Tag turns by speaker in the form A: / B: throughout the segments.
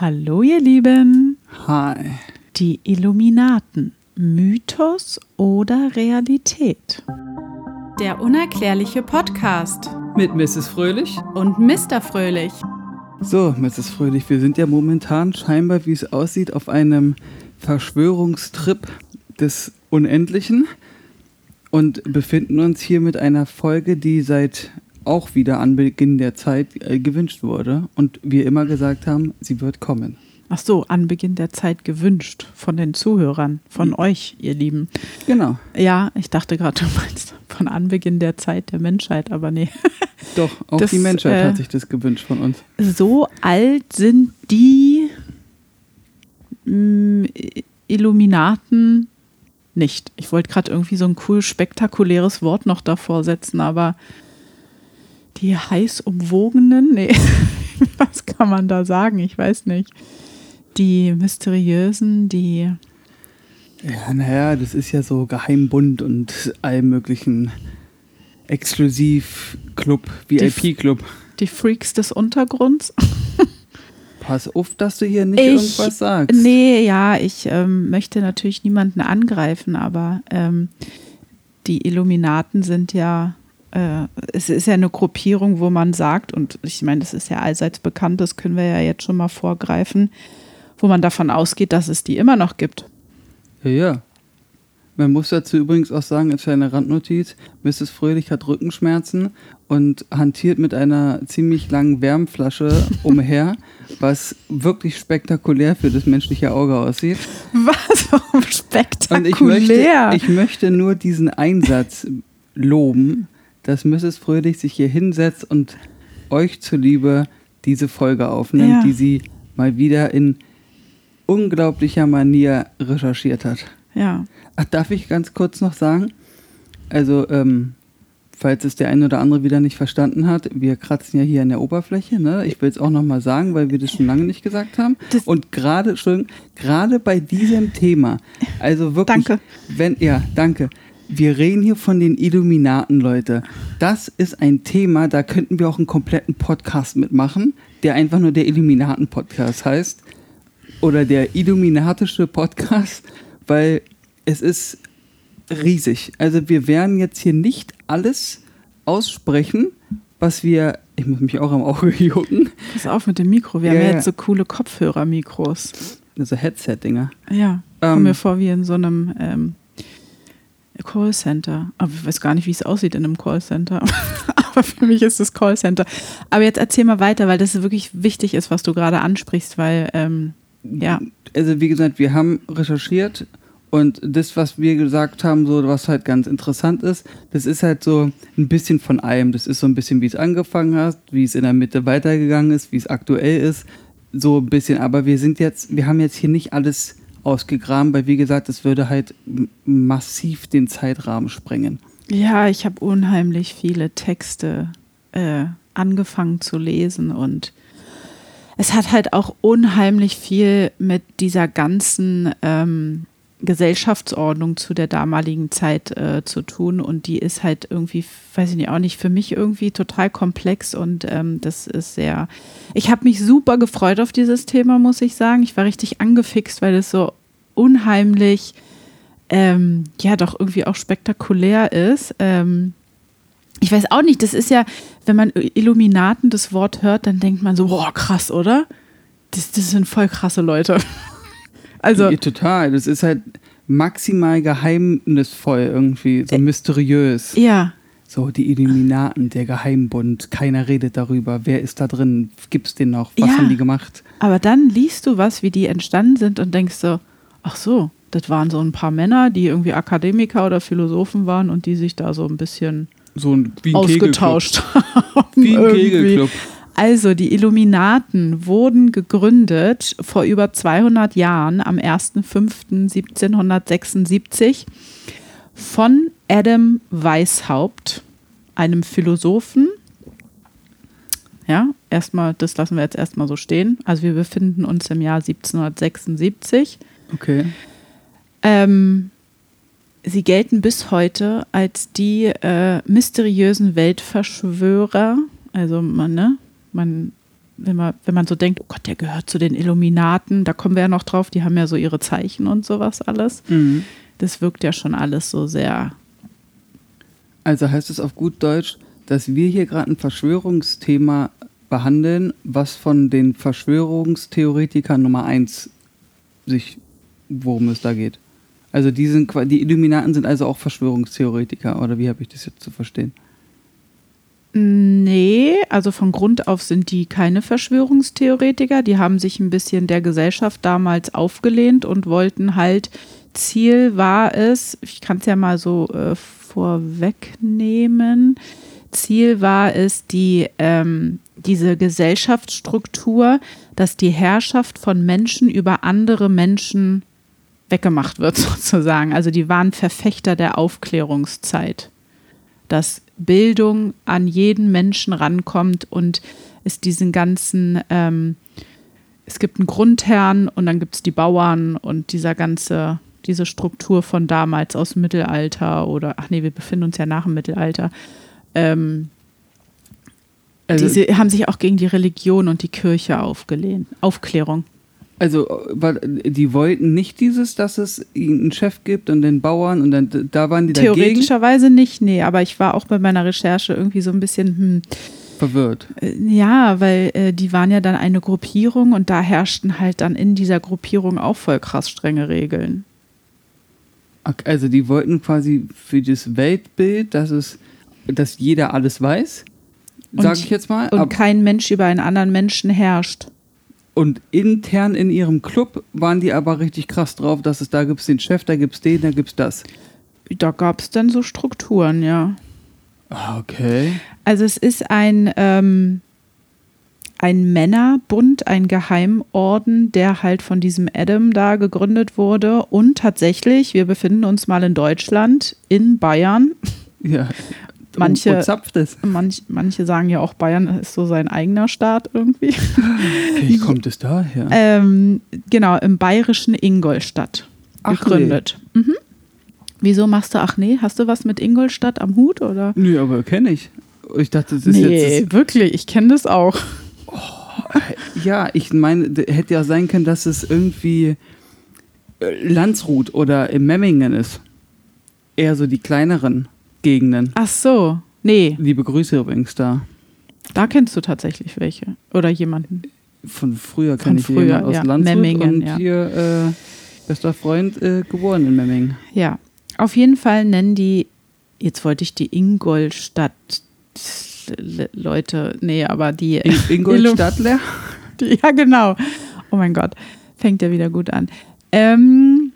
A: Hallo ihr Lieben.
B: Hi.
A: Die Illuminaten. Mythos oder Realität? Der unerklärliche Podcast.
B: Mit Mrs. Fröhlich.
A: Und Mr. Fröhlich.
B: So, Mrs. Fröhlich, wir sind ja momentan scheinbar, wie es aussieht, auf einem Verschwörungstrip des Unendlichen und befinden uns hier mit einer Folge, die seit auch wieder an Beginn der Zeit äh, gewünscht wurde und wir immer gesagt haben, sie wird kommen.
A: Ach so, an Beginn der Zeit gewünscht von den Zuhörern, von mhm. euch, ihr Lieben.
B: Genau.
A: Ja, ich dachte gerade, du meinst von Anbeginn der Zeit der Menschheit, aber nee.
B: Doch, auch das, die Menschheit äh, hat sich das gewünscht von uns.
A: So alt sind die mh, mm, Illuminaten nicht. Ich wollte gerade irgendwie so ein cool spektakuläres Wort noch davor setzen, aber die heiß umwogenen, nee, was kann man da sagen? Ich weiß nicht. Die mysteriösen, die.
B: Ja, naja, das ist ja so Geheimbund und allem möglichen Exklusiv-Club, VIP-Club.
A: Die, die Freaks des Untergrunds.
B: Pass auf, dass du hier nicht ich, irgendwas sagst.
A: Nee, ja, ich ähm, möchte natürlich niemanden angreifen, aber ähm, die Illuminaten sind ja äh, es ist ja eine Gruppierung, wo man sagt, und ich meine, das ist ja allseits bekannt, das können wir ja jetzt schon mal vorgreifen, wo man davon ausgeht, dass es die immer noch gibt.
B: Ja, ja. Man muss dazu übrigens auch sagen, als kleine Randnotiz, Mrs. Fröhlich hat Rückenschmerzen und hantiert mit einer ziemlich langen Wärmflasche umher, was wirklich spektakulär für das menschliche Auge aussieht.
A: Was? Warum spektakulär?
B: Und ich möchte, ich möchte nur diesen Einsatz loben, dass Mrs. Fröhlich sich hier hinsetzt und euch zuliebe diese Folge aufnimmt, ja. die sie mal wieder in unglaublicher Manier recherchiert hat.
A: Ja.
B: Ach, darf ich ganz kurz noch sagen? Also, ähm, falls es der eine oder andere wieder nicht verstanden hat, wir kratzen ja hier an der Oberfläche. Ne? Ich will es auch nochmal sagen, weil wir das schon lange nicht gesagt haben. Das und gerade, gerade bei diesem Thema, also wirklich,
A: danke.
B: wenn, ja, danke. Wir reden hier von den Illuminaten, Leute. Das ist ein Thema, da könnten wir auch einen kompletten Podcast mitmachen, der einfach nur der Illuminaten-Podcast heißt. Oder der Illuminatische Podcast, weil es ist riesig. Also wir werden jetzt hier nicht alles aussprechen, was wir. Ich muss mich auch am Auge jucken.
A: Pass auf mit dem Mikro. Wir ja, haben ja jetzt so coole Kopfhörer-Mikros.
B: Also Headset-Dinger.
A: Ja. Ähm, Kommen mir vor wie in so einem ähm, Callcenter. Aber ich weiß gar nicht, wie es aussieht in einem Callcenter. Aber für mich ist es Callcenter. Aber jetzt erzähl mal weiter, weil das wirklich wichtig ist, was du gerade ansprichst, weil, ähm, ja.
B: Also, wie gesagt, wir haben recherchiert und das, was wir gesagt haben, so was halt ganz interessant ist, das ist halt so ein bisschen von allem. Das ist so ein bisschen, wie es angefangen hat, wie es in der Mitte weitergegangen ist, wie es aktuell ist. So ein bisschen. Aber wir sind jetzt, wir haben jetzt hier nicht alles ausgegraben, weil wie gesagt, es würde halt massiv den Zeitrahmen sprengen.
A: Ja, ich habe unheimlich viele Texte äh, angefangen zu lesen und es hat halt auch unheimlich viel mit dieser ganzen ähm, Gesellschaftsordnung zu der damaligen Zeit äh, zu tun und die ist halt irgendwie, weiß ich nicht, auch nicht für mich irgendwie total komplex und ähm, das ist sehr, ich habe mich super gefreut auf dieses Thema, muss ich sagen. Ich war richtig angefixt, weil es so unheimlich, ähm, ja, doch irgendwie auch spektakulär ist. Ähm, ich weiß auch nicht, das ist ja, wenn man Illuminaten das Wort hört, dann denkt man so, boah, krass, oder? Das, das sind voll krasse Leute.
B: Also. Total. Das ist halt maximal geheimnisvoll irgendwie, so äh, mysteriös.
A: Ja.
B: So, die Illuminaten, der Geheimbund, keiner redet darüber. Wer ist da drin? Gibt's den noch? Was ja, haben die gemacht?
A: Aber dann liest du was, wie die entstanden sind und denkst so, ach so, das waren so ein paar Männer, die irgendwie Akademiker oder Philosophen waren und die sich da so ein bisschen
B: so ein, wie ein
A: ausgetauscht
B: haben. Wie ein Kegelclub.
A: Also die Illuminaten wurden gegründet vor über 200 Jahren am 1.5.1776 von Adam Weishaupt, einem Philosophen. Ja, erstmal, das lassen wir jetzt erstmal so stehen. Also wir befinden uns im Jahr 1776.
B: Okay.
A: Ähm, sie gelten bis heute als die äh, mysteriösen Weltverschwörer. Also man, ne? Man wenn man, wenn man so denkt, oh Gott, der gehört zu den Illuminaten, da kommen wir ja noch drauf, die haben ja so ihre Zeichen und sowas alles.
B: Mhm.
A: Das wirkt ja schon alles so sehr.
B: Also heißt es auf gut Deutsch, dass wir hier gerade ein Verschwörungsthema behandeln, was von den Verschwörungstheoretikern Nummer eins sich, worum es da geht. Also die, sind, die Illuminaten sind also auch Verschwörungstheoretiker, oder wie habe ich das jetzt zu verstehen?
A: Nee, also von Grund auf sind die keine Verschwörungstheoretiker. Die haben sich ein bisschen der Gesellschaft damals aufgelehnt und wollten halt, Ziel war es, ich kann es ja mal so äh, vorwegnehmen, Ziel war es, die, ähm, diese Gesellschaftsstruktur, dass die Herrschaft von Menschen über andere Menschen weggemacht wird, sozusagen. Also die waren Verfechter der Aufklärungszeit dass Bildung an jeden Menschen rankommt und es diesen ganzen, ähm, es gibt einen Grundherrn und dann gibt es die Bauern und dieser ganze, diese Struktur von damals aus dem Mittelalter oder, ach nee, wir befinden uns ja nach dem Mittelalter. Ähm,
B: Also,
A: diese haben sich auch gegen die Religion und die Kirche aufgelehnt. Aufklärung.
B: Also weil die wollten nicht dieses, dass es einen Chef gibt und den Bauern und dann da waren die dagegen
A: Theoretischerweise nicht, nee, aber ich war auch bei meiner Recherche irgendwie so ein bisschen, hm,
B: verwirrt.
A: Äh, Ja, weil äh, die waren ja dann eine Gruppierung und da herrschten halt dann in dieser Gruppierung auch voll krass strenge Regeln.
B: Also die wollten quasi für das Weltbild, dass es, dass jeder alles weiß, sage ich jetzt mal.
A: Und kein Mensch über einen anderen Menschen herrscht.
B: Und intern in ihrem Club waren die aber richtig krass drauf, dass es da gibt es den Chef, da gibt es den, da gibt es das.
A: Da gab es dann so Strukturen, ja.
B: Ah, okay.
A: Also es ist ein, ähm, ein Männerbund, ein Geheimorden, der halt von diesem Adam da gegründet wurde. Und tatsächlich, wir befinden uns mal in Deutschland, in Bayern.
B: Ja.
A: Manche-? Manch, manche sagen ja auch, Bayern ist so sein eigener Staat irgendwie.
B: Wie kommt es daher?
A: Ähm, genau, im bayerischen Ingolstadt
B: Ach
A: gegründet. Mhm. Wieso machst du, ach nee, hast du was mit Ingolstadt am Hut oder?
B: Nö, aber kenne ich. Ich dachte, das ist
A: nee,
B: jetzt.
A: wirklich, ich kenne das auch.
B: Das, ja, ich meine, hätte ja sein können, dass es irgendwie äh, Landshut oder in Memmingen ist. Eher so die kleineren Gegenden.
A: Ach so, nee,
B: Liebe Grüße übrigens da.
A: da kennst du tatsächlich welche oder jemanden.
B: Von früher kenne ich
A: früher,
B: jemanden aus
A: ja.
B: Landshut
A: Memmingen,
B: und
A: ja.
B: hier äh, bester Freund äh, geboren in Memmingen.
A: Ja, auf jeden Fall nennen die, jetzt wollte ich die Ingolstadt Le- Leute, nee, aber die,
B: In Stadler?
A: die ja genau. Oh mein Gott, fängt ja wieder gut an. Ähm,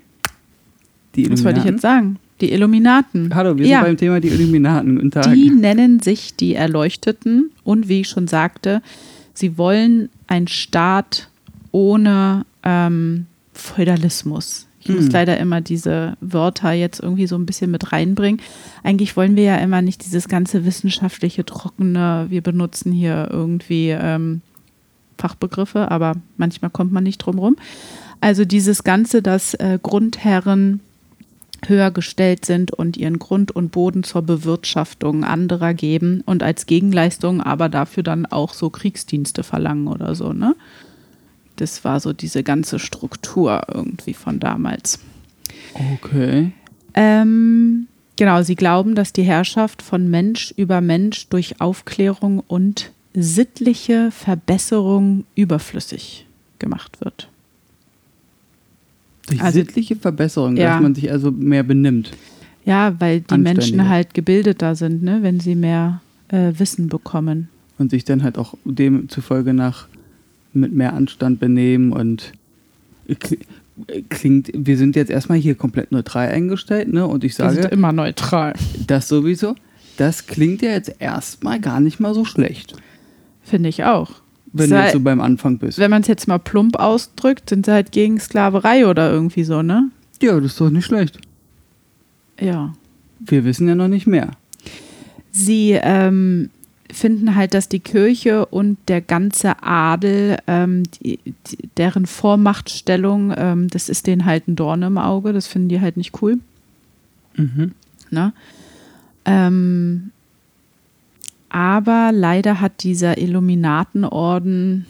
B: Die
A: was wollte ich jetzt sagen? Die Illuminaten.
B: Hallo, wir
A: ja,
B: sind beim Thema die Illuminaten. Guten Tag.
A: die nennen sich die Erleuchteten und wie ich schon sagte, sie wollen einen Staat ohne ähm, Feudalismus. Ich muss
B: Hm.
A: leider immer diese Wörter jetzt irgendwie so ein bisschen mit reinbringen. Eigentlich wollen wir ja immer nicht dieses ganze wissenschaftliche, trockene, wir benutzen hier irgendwie ähm, Fachbegriffe, aber manchmal kommt man nicht drum rum. Also dieses Ganze, dass äh, Grundherren höher gestellt sind und ihren Grund und Boden zur Bewirtschaftung anderer geben und als Gegenleistung aber dafür dann auch so Kriegsdienste verlangen oder so, ne? Das war so diese ganze Struktur irgendwie von damals.
B: Okay.
A: Ähm, genau, sie glauben, dass die Herrschaft von Mensch über Mensch durch Aufklärung und sittliche Verbesserung überflüssig gemacht wird.
B: Durch
A: Also-
B: sittliche Verbesserung,
A: Ja.
B: dass man sich also mehr benimmt.
A: Ja, weil die. Menschen halt gebildeter sind, ne, wenn sie mehr äh, Wissen bekommen.
B: Und sich dann halt auch demzufolge nach mit mehr Anstand benehmen und kli- klingt, wir sind jetzt erstmal hier komplett neutral eingestellt, ne? Und ich
A: Wir sind
B: sage,
A: immer neutral.
B: das sowieso, das klingt ja jetzt erstmal gar nicht mal so schlecht,
A: Finde ich auch.
B: Wenn du jetzt so beim Anfang bist.
A: Wenn man es jetzt mal plump ausdrückt, sind sie halt gegen Sklaverei oder irgendwie so, ne?
B: Ja, das ist doch nicht schlecht.
A: Ja.
B: Wir wissen ja noch nicht mehr.
A: Sie ähm, finden halt, dass die Kirche und der ganze Adel, ähm, die, die, deren Vormachtstellung, ähm, das ist denen halt ein Dorn im Auge. Das finden die halt nicht cool.
B: Mhm.
A: Ne? Ähm, aber leider hat dieser Illuminatenorden,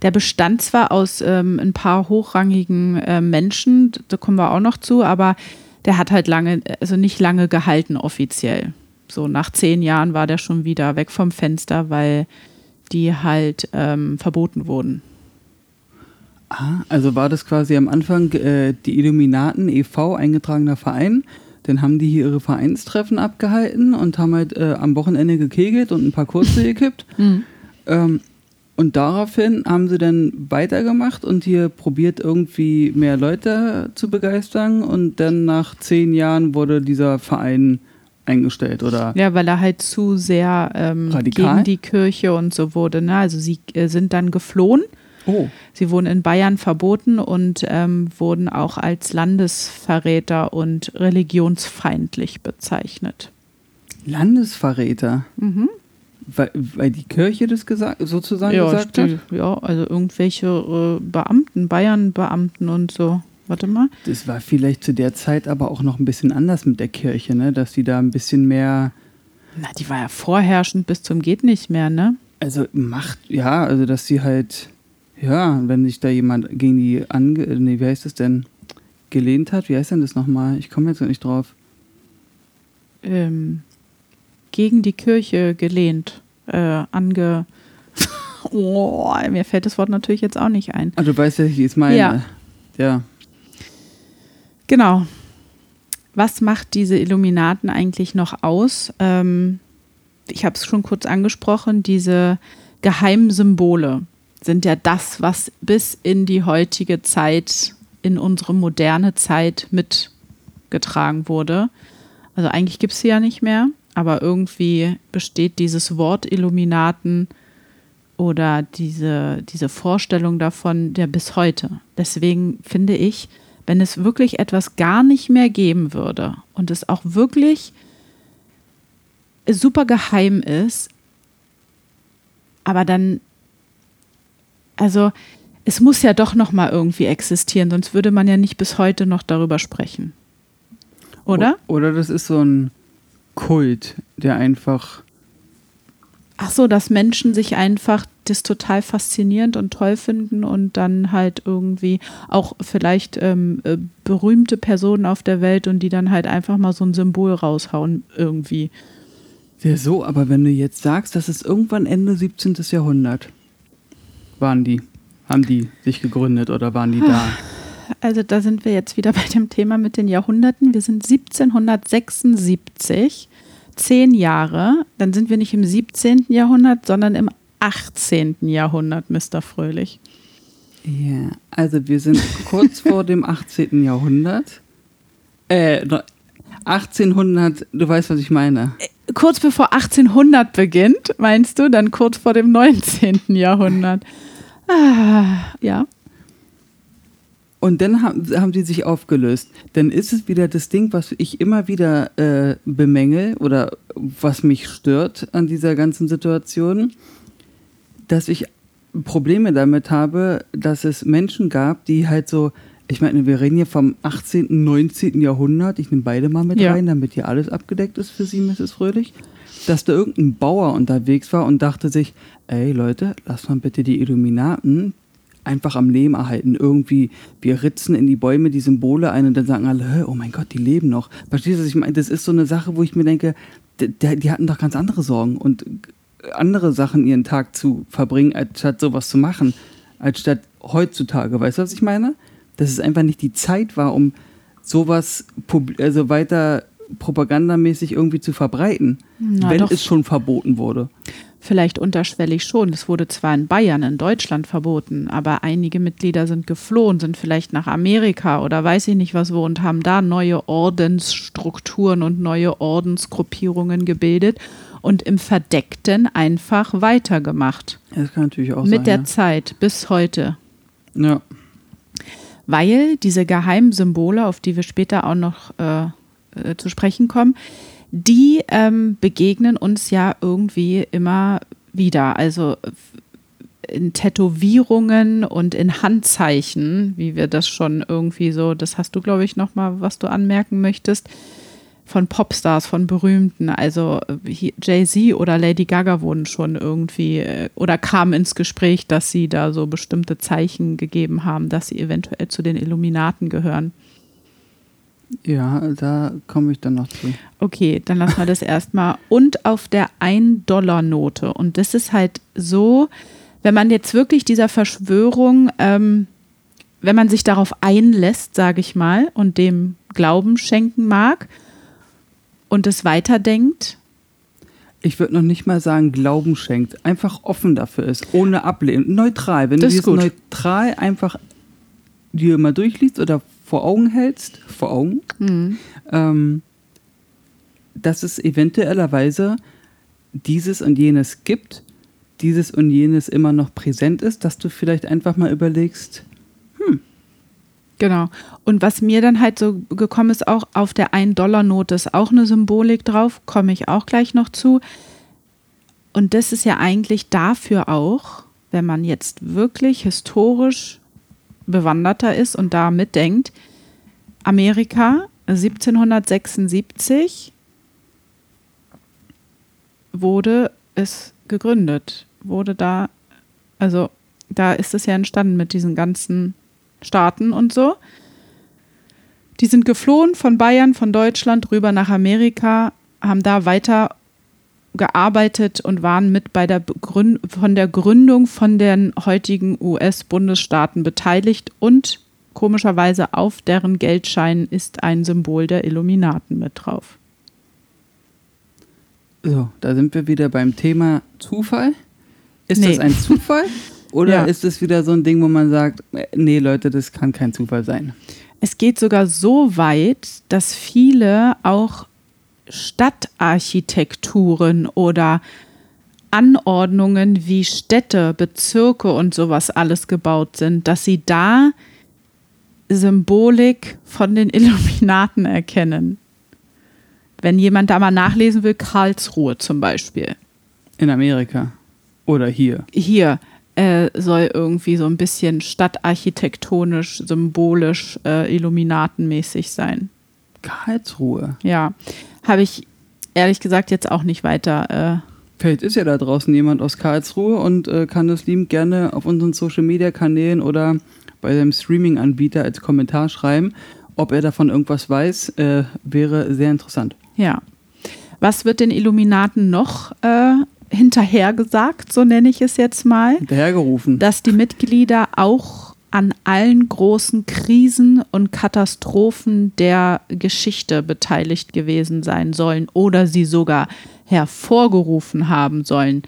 A: der bestand zwar aus ähm, ein paar hochrangigen äh, Menschen, da kommen wir auch noch zu, aber der hat halt lange, also nicht lange gehalten offiziell. So nach zehn Jahren war der schon wieder weg vom Fenster, weil die halt ähm, verboten wurden.
B: Ah, also war das quasi am Anfang äh, die Illuminaten e.V., eingetragener Verein. Dann haben die hier ihre Vereinstreffen abgehalten und haben halt äh, am Wochenende gekegelt und ein paar Kurse gekippt.
A: Mhm.
B: Ähm, und daraufhin haben sie dann weitergemacht und hier probiert irgendwie mehr Leute zu begeistern. Und dann nach zehn Jahren wurde dieser Verein eingestellt, oder?
A: Ja, weil er halt zu sehr ähm, gegen die Kirche und so wurde. Ne? Also sie äh, sind dann geflohen.
B: Oh.
A: Sie wurden in Bayern verboten und ähm, wurden auch als Landesverräter und religionsfeindlich bezeichnet.
B: Landesverräter.
A: Mhm.
B: Weil, weil die Kirche das gesagt, sozusagen
A: Ja,
B: gesagt hat?
A: still, ja, also irgendwelche äh, Beamten, Bayern-Beamten und so. Warte mal.
B: Das war vielleicht zu der Zeit aber auch noch ein bisschen anders mit der Kirche, ne? Dass die da ein bisschen mehr,
A: Na, die war ja vorherrschend bis zum geht nicht mehr, ne?
B: also Macht, ja, also dass sie halt, ja, wenn sich da jemand gegen die ange, nee, wie heißt das denn, gelehnt hat, wie heißt denn das nochmal? Ich komme jetzt nicht drauf.
A: Ähm, gegen die Kirche gelehnt, äh, ange. oh, mir fällt das Wort natürlich jetzt auch nicht ein.
B: Ah, du weißt ja, ich es meine.
A: Ja.
B: Ja.
A: Genau. Was macht diese Illuminaten eigentlich noch aus? Ähm, ich habe es schon kurz angesprochen, diese Geheimsymbole sind ja das, was bis in die heutige Zeit, in unsere moderne Zeit mitgetragen wurde. Also eigentlich gibt es sie ja nicht mehr, aber irgendwie besteht dieses Wort Illuminaten oder diese, diese Vorstellung davon ja bis heute. Deswegen finde ich, wenn es wirklich etwas gar nicht mehr geben würde und es auch wirklich super geheim ist, aber dann, also es muss ja doch noch mal irgendwie existieren, sonst würde man ja nicht bis heute noch darüber sprechen, oder?
B: O- Oder das ist so ein Kult, der einfach,
A: Ach so, dass Menschen sich einfach das total faszinierend und toll finden und dann halt irgendwie auch vielleicht ähm, äh, berühmte Personen auf der Welt und die dann halt einfach mal so ein Symbol raushauen irgendwie.
B: ja so, aber wenn du jetzt sagst, das ist irgendwann Ende 17. Jahrhundert, waren die, haben die sich gegründet oder waren die da?
A: Also da sind wir jetzt wieder bei dem Thema mit den Jahrhunderten. Wir sind 1776, zehn Jahre. Dann sind wir nicht im 17. Jahrhundert, sondern im 18. Jahrhundert, Mr. Fröhlich.
B: Ja, also wir sind kurz vor dem 18. Jahrhundert. Äh, no- 1800, du weißt, was ich meine.
A: Kurz bevor 1800 beginnt, meinst du? Dann kurz vor dem 19. Jahrhundert. Ah, ja.
B: Und dann haben, haben die sich aufgelöst. Dann ist es wieder das Ding, was ich immer wieder äh, bemängel oder was mich stört an dieser ganzen Situation, dass ich Probleme damit habe, dass es Menschen gab, die halt so, ich meine, wir reden hier vom 18., 19. Jahrhundert, ich nehme beide mal mit
A: Ja.
B: rein, damit hier alles abgedeckt ist für Sie, Mrs. Fröhlich, dass da irgendein Bauer unterwegs war und dachte sich, ey Leute, lasst mal bitte die Illuminaten einfach am Leben erhalten. Irgendwie, wir ritzen in die Bäume die Symbole ein und dann sagen alle, "Hä, oh mein Gott, die leben noch. Verstehst du, was ich meine? Das ist so eine Sache, wo ich mir denke, d- d- die hatten doch ganz andere Sorgen und andere Sachen ihren Tag zu verbringen, als statt sowas zu machen, als statt heutzutage. Weißt du, was ich meine? Dass es einfach nicht die Zeit war, um sowas also weiter propagandamäßig irgendwie zu verbreiten,
A: Na
B: wenn
A: doch.
B: es schon verboten wurde.
A: Vielleicht unterschwellig schon. Es wurde zwar in Bayern, in Deutschland verboten, aber einige Mitglieder sind geflohen, sind vielleicht nach Amerika oder weiß ich nicht was wo und haben da neue Ordensstrukturen und neue Ordensgruppierungen gebildet und im Verdeckten einfach weitergemacht.
B: Das kann natürlich auch
A: Mit
B: sein.
A: der Zeit bis heute.
B: ja. ja.
A: weil diese geheimen Symbole, auf die wir später auch noch äh, äh, zu sprechen kommen, die ähm, begegnen uns ja irgendwie immer wieder. Also äh, in Tätowierungen und in Handzeichen, wie wir das schon irgendwie so, das hast du, glaube ich, noch mal, was du anmerken möchtest. von Popstars, von Berühmten. Also äh, Jay-Z oder Lady Gaga wurden schon irgendwie äh, oder kamen ins Gespräch, dass sie da so bestimmte Zeichen gegeben haben, dass sie eventuell zu den Illuminaten gehören.
B: Ja, da komme ich dann noch zu.
A: Okay, dann lassen wir das erstmal. Und auf der 1-Dollar-Note. Und das ist halt so, wenn man jetzt wirklich dieser Verschwörung, ähm, wenn man sich darauf einlässt, sage ich mal, und dem Glauben schenken mag und es weiterdenkt.
B: Ich würde noch nicht mal sagen, Glauben schenkt. Einfach offen dafür ist, ohne Ablehnen. Neutral. Wenn
A: Das
B: du
A: gut.
B: neutral einfach dir mal durchliest oder vor Augen hältst, vor Augen,
A: Hm.
B: ähm, dass es eventuellerweise dieses und jenes gibt, dieses und jenes immer noch präsent ist, dass du vielleicht einfach mal überlegst,
A: Genau. Und was mir dann halt so gekommen ist, auch auf der 1-Dollar-Note ist auch eine Symbolik drauf, komme ich auch gleich noch zu. Und das ist ja eigentlich dafür auch, wenn man jetzt wirklich historisch bewanderter ist und da mitdenkt, Amerika 1776 wurde es gegründet, wurde da, also da ist es ja entstanden mit diesen ganzen Staaten und so. Die sind geflohen von Bayern, von Deutschland rüber nach Amerika, haben da weiter gearbeitet und waren mit bei der Begründ von der Gründung von den heutigen US-Bundesstaaten beteiligt und komischerweise auf deren Geldscheinen ist ein Symbol der Illuminaten mit drauf.
B: so, da sind wir wieder beim Thema Zufall. Ist
A: Nee.
B: das ein Zufall? Oder
A: Ja.
B: ist es wieder so ein Ding, wo man sagt, nee, Leute, das kann kein Zufall sein?
A: Es geht sogar so weit, dass viele auch Stadtarchitekturen oder Anordnungen wie Städte, Bezirke und sowas alles gebaut sind, dass sie da Symbolik von den Illuminaten erkennen. Wenn jemand da mal nachlesen will, Karlsruhe zum Beispiel.
B: In Amerika. Oder hier.
A: Hier äh, soll irgendwie so ein bisschen stadtarchitektonisch, symbolisch, äh, Illuminatenmäßig sein.
B: Karlsruhe.
A: Ja, habe ich ehrlich gesagt jetzt auch nicht weiter. Äh,
B: Vielleicht ist ja da draußen jemand aus Karlsruhe und äh, kann das liebend gerne auf unseren Social Media Kanälen oder bei seinem Streaming-Anbieter als Kommentar schreiben. Ob er davon irgendwas weiß, äh, wäre sehr interessant.
A: ja. Was wird den Illuminaten noch äh, hinterhergesagt, so nenne ich es jetzt mal?
B: Hinterhergerufen.
A: Dass die Mitglieder auch an allen großen Krisen und Katastrophen der Geschichte beteiligt gewesen sein sollen oder sie sogar hervorgerufen haben sollen.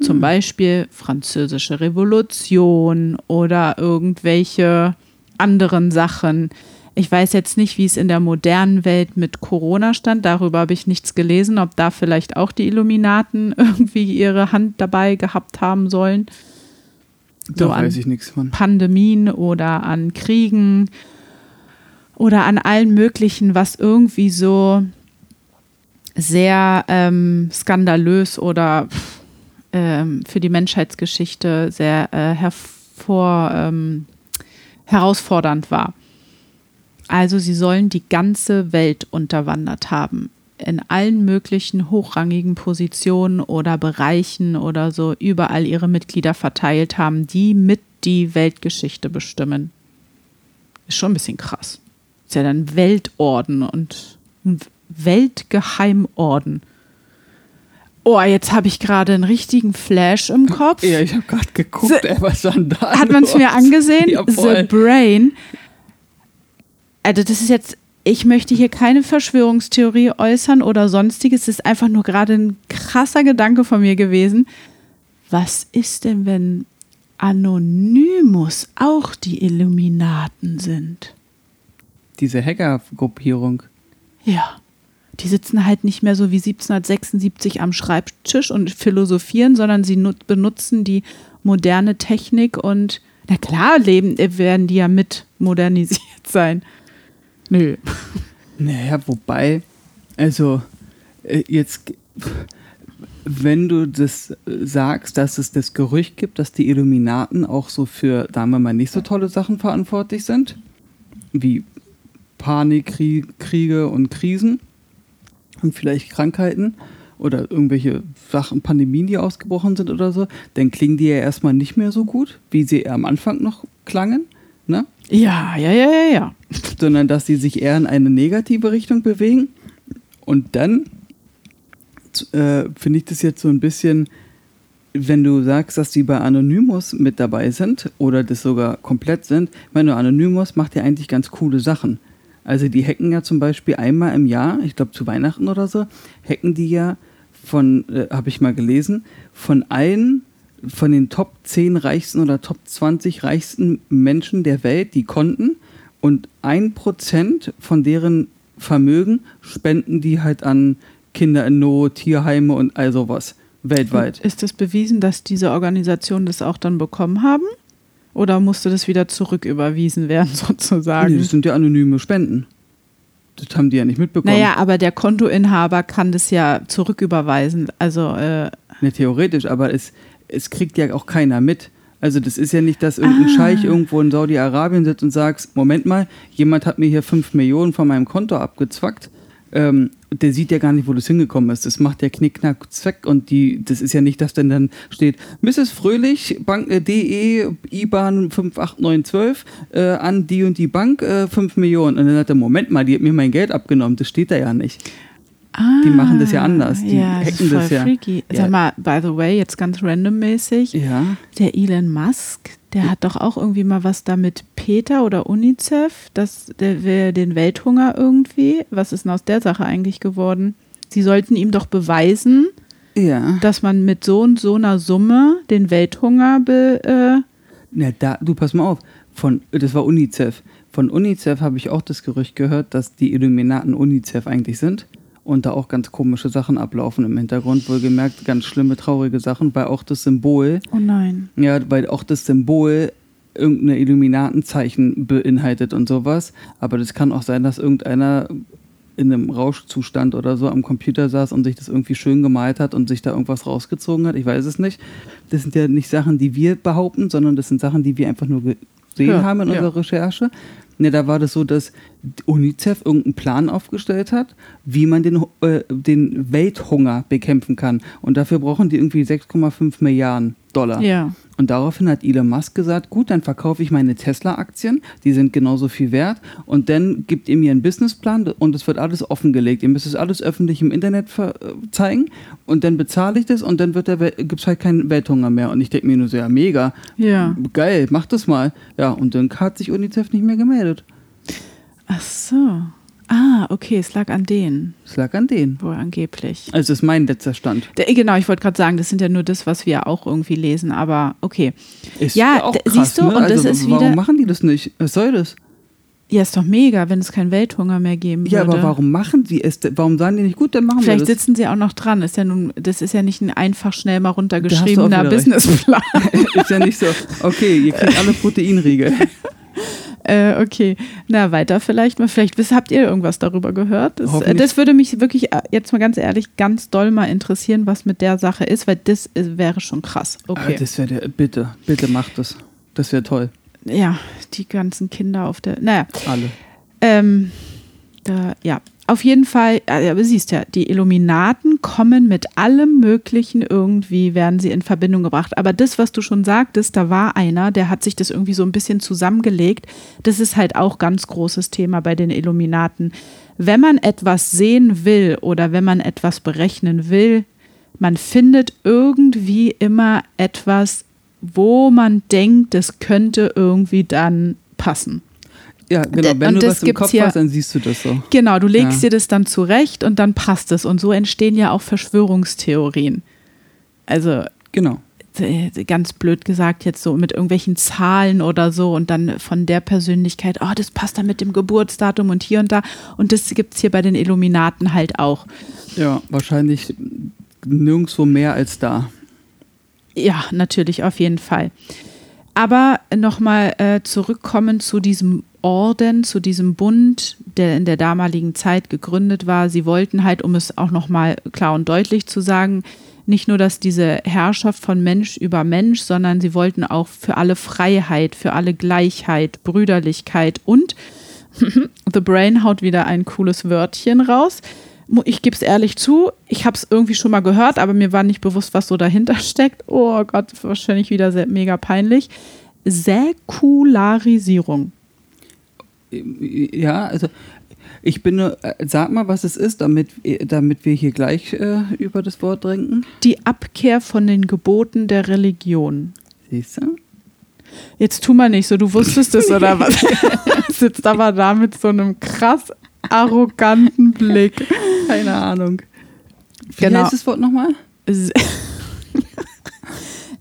A: Zum Beispiel Französische Revolution oder irgendwelche anderen Sachen. Ich weiß jetzt nicht, wie es in der modernen Welt mit Corona stand. Darüber habe ich nichts gelesen, ob da vielleicht auch die Illuminaten irgendwie ihre Hand dabei gehabt haben sollen.
B: Da
A: so an-
B: weiß ich nichts von.
A: Pandemien oder an Kriegen oder an allen möglichen, was irgendwie so sehr ähm, skandalös oder ähm, für die Menschheitsgeschichte sehr äh, hervor, ähm, herausfordernd war. Also sie sollen die ganze Welt unterwandert haben. In allen möglichen hochrangigen Positionen oder Bereichen oder so überall ihre Mitglieder verteilt haben, die mit die Weltgeschichte bestimmen. Ist schon ein bisschen krass. Ist ja dann Weltorden und ein Weltgeheimorden. Oh, jetzt habe ich gerade einen richtigen Flash im Kopf.
B: Ja, ich habe gerade geguckt, ey, was dann da
A: Hat man es mir angesehen?
B: Ja,
A: The. Brain. Also das ist jetzt, ich möchte hier keine Verschwörungstheorie äußern oder sonstiges. Es ist einfach nur gerade ein krasser Gedanke von mir gewesen. Was ist denn, wenn Anonymous auch die Illuminaten sind?
B: Diese Hacker-Gruppierung.
A: Ja. Die sitzen halt nicht mehr so wie 1776 am Schreibtisch und philosophieren, sondern sie nut- benutzen die moderne Technik und na klar, leben, werden die ja mit modernisiert sein. Nö.
B: Naja, wobei, also äh, jetzt, wenn du das sagst, dass es das Gerücht gibt, dass die Illuminaten auch so für, sagen wir mal, nicht so tolle Sachen verantwortlich sind, wie Panik, Krie- Kriege und Krisen, und vielleicht Krankheiten oder irgendwelche Sachen, Pandemien, die ausgebrochen sind oder so, dann klingen die ja erstmal nicht mehr so gut, wie sie am Anfang noch klangen. Ne?
A: Ja, ja, ja, ja, ja.
B: Sondern dass sie sich eher in eine negative Richtung bewegen. Und dann äh, finde ich das jetzt so ein bisschen, wenn du sagst, dass die bei Anonymous mit dabei sind oder das sogar komplett sind, ich meine, Anonymous macht ja eigentlich ganz coole Sachen. Also die hacken ja zum Beispiel einmal im Jahr, ich glaube zu Weihnachten oder so, hacken die ja von, äh, habe ich mal gelesen, von allen, von den Top 10 reichsten oder Top 20 reichsten Menschen der Welt, die konnten und ein Prozent von deren Vermögen spenden die halt an Kinder in Not, Tierheime und all sowas weltweit.
A: Ist es bewiesen, dass diese Organisationen das auch dann bekommen haben? Oder musste das wieder zurücküberwiesen werden, sozusagen?
B: Nee, das sind ja anonyme Spenden. Das haben die ja nicht mitbekommen.
A: Naja, aber der Kontoinhaber kann das ja zurücküberweisen. Also. Äh
B: ne, theoretisch, aber es, es kriegt ja auch keiner mit. Also das ist ja nicht, dass irgendein ah. Scheich irgendwo in Saudi-Arabien sitzt und sagt, Moment mal, jemand hat mir hier 5 Millionen von meinem Konto abgezwackt ähm, der sieht ja gar nicht, wo das hingekommen ist. Das macht der Knickknack Zweck und die, das ist ja nicht, dass dann dann steht, Mrs. Fröhlich, Bank äh, DE, IBAN 58912 äh, an die und die Bank äh, 5 Millionen. Und dann sagt er, Moment mal, die hat mir mein Geld abgenommen. Das steht da ja nicht. Ah, die machen das ja anders. Die
A: ja, hacken das, das ja. Freaky. Ja. Sag mal, by the way, jetzt ganz randommäßig.
B: Ja.
A: Der Elon Musk, der hat doch auch irgendwie mal was da mit Peter oder UNICEF, dass der will den Welthunger irgendwie. Was ist denn aus der Sache eigentlich geworden? Sie sollten ihm doch beweisen,
B: ja.
A: dass man mit so und so einer Summe den Welthunger be. Äh
B: Na, da, du pass mal auf. Von, das war UNICEF. Von UNICEF habe ich auch das Gerücht gehört, dass die Illuminaten UNICEF eigentlich sind und da auch ganz komische Sachen ablaufen im Hintergrund. Wohlgemerkt, ganz schlimme, traurige Sachen, weil auch das Symbol.
A: Oh nein.
B: Ja, weil auch das Symbol irgendeine Illuminatenzeichen beinhaltet und sowas. Aber das kann auch sein, dass irgendeiner in einem Rauschzustand oder so am Computer saß und sich das irgendwie schön gemalt hat und sich da irgendwas rausgezogen hat. Ich weiß es nicht. Das sind ja nicht Sachen, die wir behaupten, sondern das sind Sachen, die wir einfach nur gesehen ja, haben in ja. unserer Recherche. Ne, da war das so, dass UNICEF irgendeinen Plan aufgestellt hat, wie man den, äh, den Welthunger bekämpfen kann. Und dafür brauchen die irgendwie 6,5 Milliarden Dollar.
A: Ja.
B: Und daraufhin hat Elon Musk gesagt, gut, dann verkaufe ich meine Tesla-Aktien, die sind genauso viel wert. Und dann gibt ihr mir einen Businessplan und es wird alles offengelegt. Ihr müsst es alles öffentlich im Internet äh, zeigen und dann bezahle ich das und dann gibt es halt keinen Welthunger mehr. Und ich denke mir nur so, ja, mega.
A: Ja.
B: Geil, mach das mal. Ja, und dann hat sich UNICEF nicht mehr gemeldet.
A: Ach so. Ah, okay, es lag an denen.
B: Es lag an denen.
A: Wohl angeblich.
B: Also ist mein letzter Stand.
A: Der, genau, ich wollte gerade sagen, das sind ja nur das, was wir auch irgendwie lesen, aber okay.
B: Ist ja, auch krass, siehst du, ne? und also, das ist warum wieder. Warum machen die das nicht? Was soll das?
A: Ja, ist doch mega, wenn es keinen Welthunger mehr geben würde.
B: Ja, aber warum machen sie es? Warum sagen die nicht gut, dann machen
A: Vielleicht
B: wir
A: das. Vielleicht sitzen sie auch noch dran. Ist ja nun, das ist ja nicht ein einfach schnell mal runtergeschriebener Businessplan.
B: ist ja nicht so, okay, ihr kriegt alle Proteinriegel.
A: Äh, okay, na weiter vielleicht mal. Vielleicht habt ihr irgendwas darüber gehört. Das, äh, das, würde mich wirklich äh, jetzt mal ganz ehrlich ganz doll mal interessieren, was mit der Sache ist, weil das ist, wäre schon krass. Okay.
B: Ah, das wäre bitte, bitte macht das. Das wäre toll.
A: Ja, die ganzen Kinder auf der. Naja.
B: Alle.
A: Ähm, da, ja, auf jeden Fall, du siehst ja, die Illuminaten kommen mit allem Möglichen irgendwie, werden sie in Verbindung gebracht. Aber das, was du schon sagtest, da war einer, der hat sich das irgendwie so ein bisschen zusammengelegt. Das ist halt auch ganz großes Thema bei den Illuminaten. Wenn man etwas sehen will oder wenn man etwas berechnen will, man findet irgendwie immer etwas, wo man denkt, das könnte irgendwie dann passen.
B: Ja, genau. Wenn und du das im Kopf hier, hast, dann siehst du das so.
A: Genau, du legst ja. dir das dann zurecht und dann passt es. Und so entstehen ja auch Verschwörungstheorien. Also.
B: Genau.
A: Ganz blöd gesagt, jetzt so mit irgendwelchen Zahlen oder so und dann von der Persönlichkeit, oh, das passt da mit dem Geburtsdatum und hier und da. Und das gibt es hier bei den Illuminaten halt auch.
B: Ja, wahrscheinlich nirgendwo mehr als da.
A: Ja, natürlich, auf jeden Fall. Aber nochmal äh, zurückkommen zu diesem Orden, zu diesem Bund, der in der damaligen Zeit gegründet war. Sie wollten halt, um es auch nochmal klar und deutlich zu sagen, nicht nur, dass diese Herrschaft von Mensch über Mensch, sondern sie wollten auch für alle Freiheit, für alle Gleichheit, Brüderlichkeit und The Brain haut wieder ein cooles Wörtchen raus. Ich gebe es ehrlich zu, ich habe es irgendwie schon mal gehört, aber mir war nicht bewusst, was so dahinter steckt. Oh Gott, wahrscheinlich wieder sehr, mega peinlich. Säkularisierung.
B: Ja, also ich bin nur, äh, sag mal, was es ist, damit, äh, damit wir hier gleich äh, über das Wort trinken.
A: Die Abkehr von den Geboten der Religion.
B: Siehst du?
A: Jetzt tu mal nicht so, du wusstest es oder was? Sitzt aber da mit so einem krass arroganten Blick.
B: Keine Ahnung. Wie
A: Genau.
B: heißt das Wort nochmal?
A: Sä-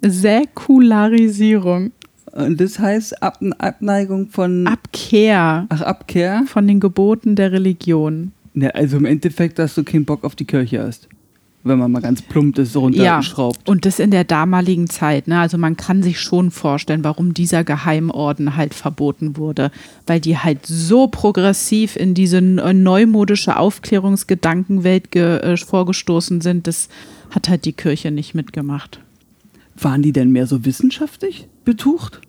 A: Säkularisierung.
B: Und das heißt Ab Abneigung von.
A: Abkehr
B: Ach, Abkehr?
A: von den Geboten der Religion.
B: Ne, also im Endeffekt, dass du keinen Bock auf die Kirche hast. Wenn man mal ganz plump das so
A: Ja,
B: runterschraubt.
A: und das in der damaligen Zeit. Ne? Also man kann sich schon vorstellen, warum dieser Geheimorden halt verboten wurde. Weil die halt so progressiv in diese äh, neumodische Aufklärungsgedankenwelt ge äh, vorgestoßen sind, das hat halt die Kirche nicht mitgemacht.
B: Waren die denn mehr so wissenschaftlich betucht?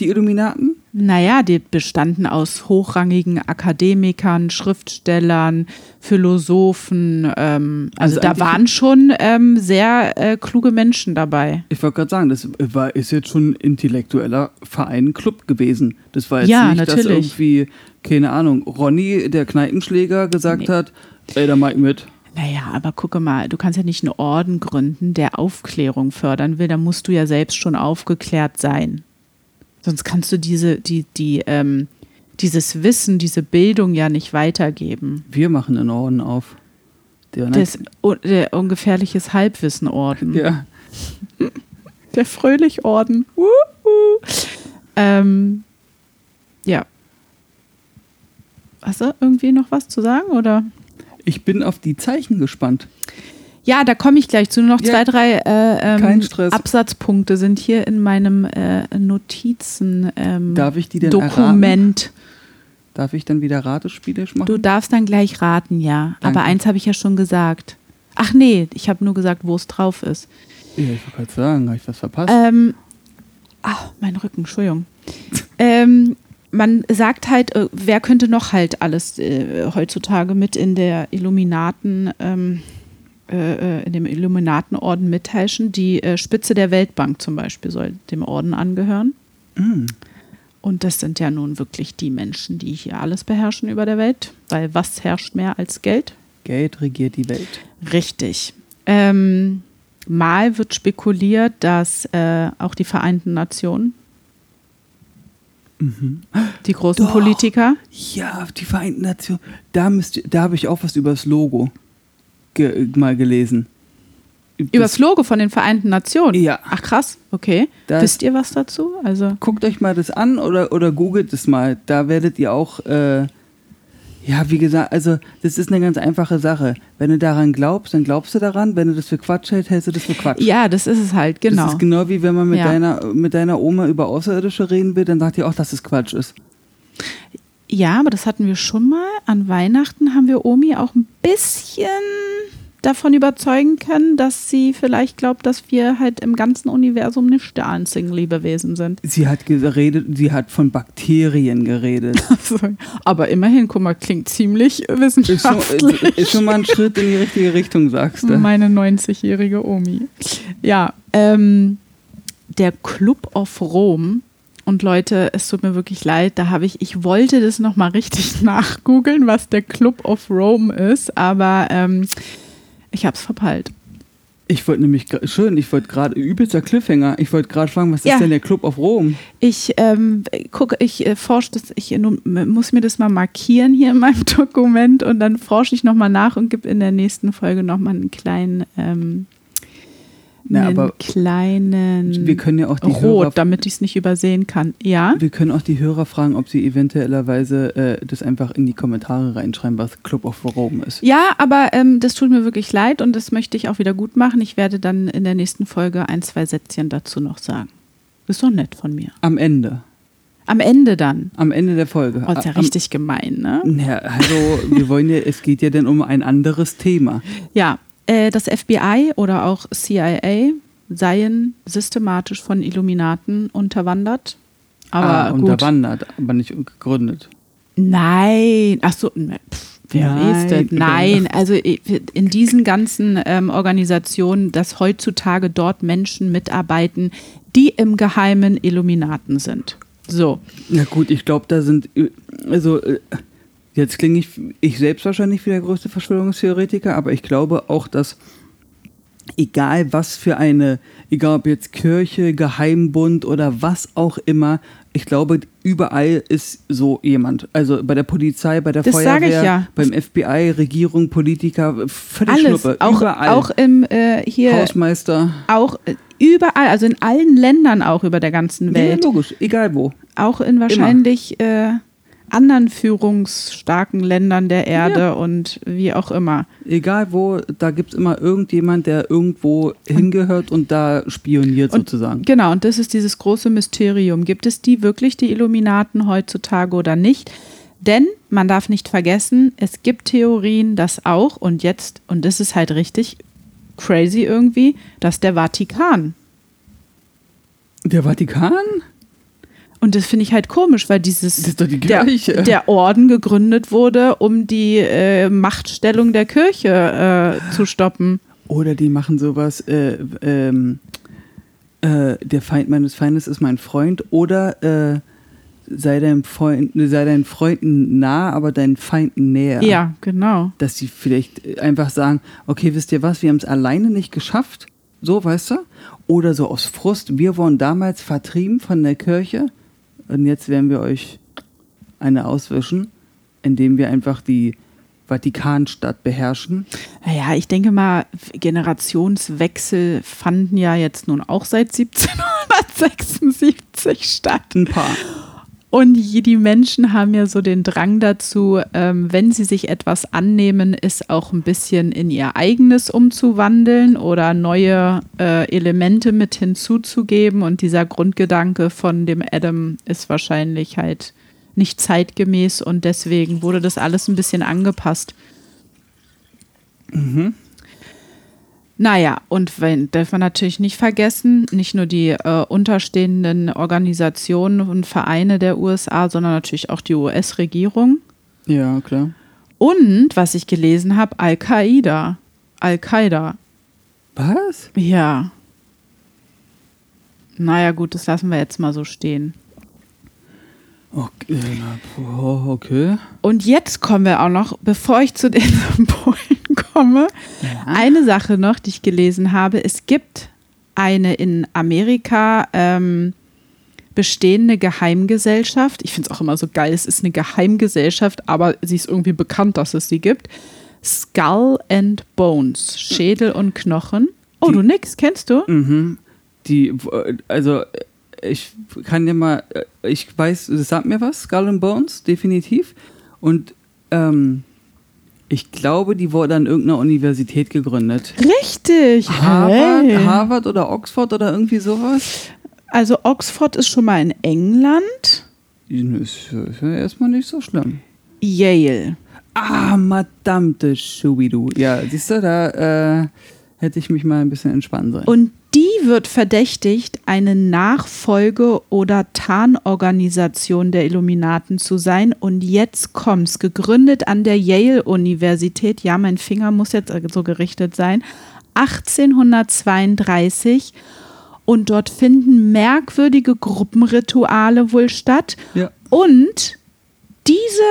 B: Die Illuminaten?
A: Naja, die bestanden aus hochrangigen Akademikern, Schriftstellern, Philosophen. Ähm, also,
B: Also
A: da waren schon ähm, sehr äh, kluge Menschen dabei.
B: Ich wollte gerade sagen, das war, ist jetzt schon ein intellektueller Verein, Club gewesen. Das war jetzt
A: Ja,
B: nicht, dass
A: natürlich.
B: irgendwie, keine Ahnung, Ronny, der Kneipenschläger, gesagt
A: Nee.
B: hat, ey, da mach ich mit.
A: Naja, aber gucke mal, du kannst ja nicht einen Orden gründen, der Aufklärung fördern will. Da musst du ja selbst schon aufgeklärt sein. Sonst kannst du diese, die, die, ähm, dieses Wissen, diese Bildung ja nicht weitergeben.
B: Wir machen einen Orden auf. Der,
A: Das, der ungefährliches Halbwissenorden.
B: ja.
A: Der Fröhlichorden. Wuhu. Ähm, ja. Hast du irgendwie noch was zu sagen? Oder?
B: Ich bin auf die Zeichen gespannt.
A: Ja, da komme ich gleich zu. Nur noch
B: Ja.
A: zwei, drei äh, ähm. Absatzpunkte sind hier in meinem äh, Notizen ähm,
B: Darf ich die denn erraten?
A: Dokument.
B: Darf ich dann wieder Ratespiele machen?
A: Du darfst dann gleich raten, ja.
B: Danke.
A: Aber eins habe ich ja schon gesagt. Ach nee, ich habe nur gesagt, wo es drauf ist.
B: ja, ich wollte gerade sagen, habe ich was verpasst?
A: Ähm, ach, mein Rücken, Entschuldigung. ähm, man sagt halt, äh, wer könnte noch halt alles äh, heutzutage mit in der Illuminaten, ähm, äh, äh, in dem Illuminatenorden mitheischen? Die äh, Spitze der Weltbank zum Beispiel soll dem Orden angehören.
B: Mm.
A: Und das sind ja nun wirklich die Menschen, die hier alles beherrschen über der Welt. Weil was herrscht mehr als Geld?
B: Geld regiert die Welt.
A: Richtig. Ähm, mal wird spekuliert, dass äh, auch die Vereinten Nationen, die großen
B: Doch.
A: Politiker,
B: Ja, die Vereinten Nationen. Da, müsst, da habe ich auch was über das Logo ge mal gelesen.
A: über das Logo von den Vereinten Nationen.
B: Ja.
A: Ach krass, okay.
B: Das-
A: Wisst ihr was dazu? Also
B: Guckt euch mal das an oder, oder googelt es mal. Da werdet ihr auch, äh, ja, wie gesagt, also das ist eine ganz einfache Sache. Wenn du daran glaubst, dann glaubst du daran. Wenn du das für Quatsch hältst, hältst du das für Quatsch.
A: ja, das ist es halt, genau.
B: Das ist genau wie wenn man mit,
A: Ja.
B: deiner, mit deiner Oma über Außerirdische reden will, dann sagt ihr auch, dass es Quatsch ist.
A: Ja, aber das hatten wir schon mal. An Weihnachten haben wir Omi auch ein bisschen davon überzeugen können, dass sie vielleicht glaubt, dass wir halt im ganzen Universum nicht der einzigen Lebewesen sind.
B: Sie hat geredet, sie hat von Bakterien geredet.
A: aber immerhin, guck mal, klingt ziemlich
B: ist, schon,
A: wissenschaftlich.
B: ist, ist schon mal ein Schritt in die richtige Richtung, sagst du.
A: Meine 90-jährige Omi. Ja, ähm, der Club of Rome. Und Leute, es tut mir wirklich leid, da habe ich, ich wollte das nochmal richtig nachgoogeln, was der Club of Rome ist, aber ähm, ich habe es verpeilt.
B: Ich wollte nämlich, schön, ich wollte gerade, übelster Cliffhanger, ich wollte gerade fragen, was
A: Ja.
B: ist denn der Club of Rome?
A: Ich ähm, gucke, ich äh, forsche das, ich äh, muss mir das mal markieren hier in meinem Dokument und dann forsche ich nochmal nach und gebe in der nächsten Folge nochmal einen kleinen, ähm,
B: Na, aber
A: kleinen
B: wir können ja auch die
A: Rot,
B: Hörer,
A: damit ich es nicht übersehen kann. Ja?
B: wir können auch die Hörer fragen, ob sie eventuellerweise äh, das einfach in die Kommentare reinschreiben, was Club of Rome ist.
A: Ja, aber ähm, das tut mir wirklich leid und das möchte ich auch wieder gut machen. Ich werde dann in der nächsten Folge ein, zwei Sätzchen dazu noch sagen. Ist doch nett von mir.
B: Am Ende,
A: Am Ende dann.
B: am Ende der Folge.
A: Oh, ist ja
B: Am-
A: richtig gemein, ne?
B: Ja, also wir wollen ja, es geht ja dann um ein anderes Thema.
A: Ja, äh, das FBI oder auch CIA seien systematisch von Illuminaten unterwandert. Aber
B: ah,
A: gut.
B: unterwandert, aber nicht gegründet.
A: Nein. Ach so, ne, pff, Wer
B: Nein,
A: ist das? Nein, also in diesen ganzen ähm, Organisationen, dass heutzutage dort Menschen mitarbeiten, die im Geheimen Illuminaten sind. So.
B: Na gut, ich glaube, da sind, also äh, jetzt klinge ich, ich selbst wahrscheinlich wie der größte Verschwörungstheoretiker, aber ich glaube auch, dass egal was für eine, egal ob jetzt Kirche, Geheimbund oder was auch immer, ich glaube, überall ist so jemand. Also bei der Polizei, bei der
A: Das
B: Feuerwehr,
A: ja.
B: beim FBI, Regierung, Politiker, völlig
A: Alles.
B: Schnuppe.
A: Auch,
B: überall.
A: auch im äh, hier,
B: Hausmeister.
A: auch äh, überall, also in allen Ländern auch über der ganzen
B: Ja,
A: Welt.
B: logisch, egal wo.
A: auch in wahrscheinlich äh, anderen führungsstarken Ländern der Erde
B: Ja.
A: und wie auch immer.
B: Egal wo, da gibt es immer irgendjemand, der irgendwo hingehört und da spioniert
A: Und-
B: sozusagen.
A: Genau, und das ist dieses große Mysterium. Gibt es die wirklich, die Illuminaten heutzutage oder nicht? Denn man darf nicht vergessen, es gibt Theorien, dass auch, und jetzt, und das ist halt richtig crazy irgendwie, dass der Vatikan.
B: Der Vatikan?
A: Und das finde ich halt komisch, weil dieses
B: die
A: der, der Orden gegründet wurde, um die äh, Machtstellung der Kirche äh, zu stoppen.
B: Oder die machen sowas, äh, ähm, äh, der Feind meines Feindes ist mein Freund. Oder äh, sei deinem Freund, sei deinen Freunden nah, aber deinen Feinden näher.
A: Ja, genau.
B: Dass sie vielleicht einfach sagen, okay, wisst ihr was, wir haben es alleine nicht geschafft. So, weißt du? Oder so aus Frust, wir wurden damals vertrieben von der Kirche und jetzt werden wir euch eine auswischen, indem wir einfach die Vatikanstadt beherrschen.
A: Naja, ich denke mal, Generationswechsel fanden ja jetzt nun auch seit 1776 statt.
B: Ein paar.
A: Und die Menschen haben ja so den Drang dazu, ähm, wenn sie sich etwas annehmen, es auch ein bisschen in ihr eigenes umzuwandeln oder neue äh, Elemente mit hinzuzugeben. Und dieser Grundgedanke von dem Adam ist wahrscheinlich halt nicht zeitgemäß und deswegen wurde das alles ein bisschen angepasst. Naja, und wenn, darf man natürlich nicht vergessen, nicht nur die äh, unterstehenden Organisationen und Vereine der USA, sondern natürlich auch die US-Regierung.
B: Ja, klar.
A: Und, was ich gelesen habe, Al-Qaida. Al-Qaida.
B: Was?
A: Ja. Naja, gut, das lassen wir jetzt mal so stehen.
B: Okay, okay.
A: Und jetzt kommen wir auch noch, bevor ich zu den Symbolen komme, eine Sache noch, die ich gelesen habe. Es gibt eine in Amerika ähm, bestehende Geheimgesellschaft. Ich finde es auch immer so geil, es ist eine Geheimgesellschaft, aber sie ist irgendwie bekannt, dass es sie gibt. Skull and Bones, Schädel und Knochen. Oh,
B: Die-
A: du nix, kennst du?
B: Mhm. Die, also, ich kann dir mal, äh, ich weiß, das sagt mir was, Skull and Bones, definitiv. Und ähm, ich glaube, die wurde an irgendeiner Universität gegründet.
A: Richtig.
B: Harvard,
A: Hey.
B: Harvard oder Oxford oder irgendwie sowas?
A: Also Oxford ist schon mal in England.
B: Ist, ist ja erstmal nicht so schlimm.
A: Yale.
B: Ah, verdammte Schubidu. Ja, siehst du, da äh, hätte ich mich mal ein bisschen entspannen sollen.
A: Und die wird verdächtigt, eine Nachfolge- oder Tarnorganisation der Illuminaten zu sein. Und jetzt kommt's, gegründet an der Yale-Universität. Ja, mein Finger muss jetzt so gerichtet sein. 1832. Und dort finden merkwürdige Gruppenrituale wohl statt.
B: ja.
A: Und diese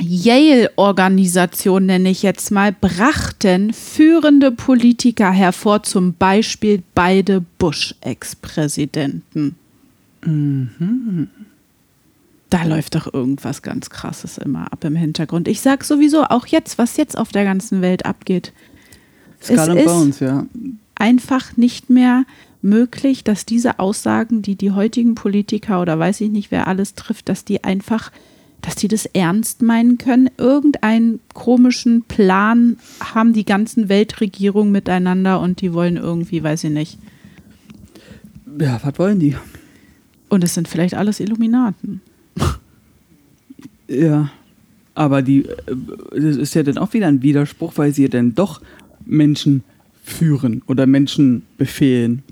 A: Yale-Organisation, nenne ich jetzt mal, brachten führende Politiker hervor, zum Beispiel beide Bush-Ex-Präsidenten. Da läuft doch irgendwas ganz Krasses immer ab im Hintergrund. Ich sag sowieso auch jetzt, was jetzt auf der ganzen Welt abgeht.
B: Skull
A: es
B: and
A: ist-
B: Bones, ja.
A: einfach nicht mehr möglich, dass diese Aussagen, die die heutigen Politiker oder weiß ich nicht, wer alles trifft, dass die einfach, dass die das ernst meinen können. Irgendeinen komischen Plan haben die ganzen Weltregierungen miteinander und die wollen irgendwie, weiß ich nicht.
B: Ja, was wollen die?
A: Und es sind vielleicht alles Illuminaten.
B: Ja. Aber die, äh, das ist ja dann auch wieder ein Widerspruch, weil sie ja dann doch Menschen führen oder Menschen befehlen.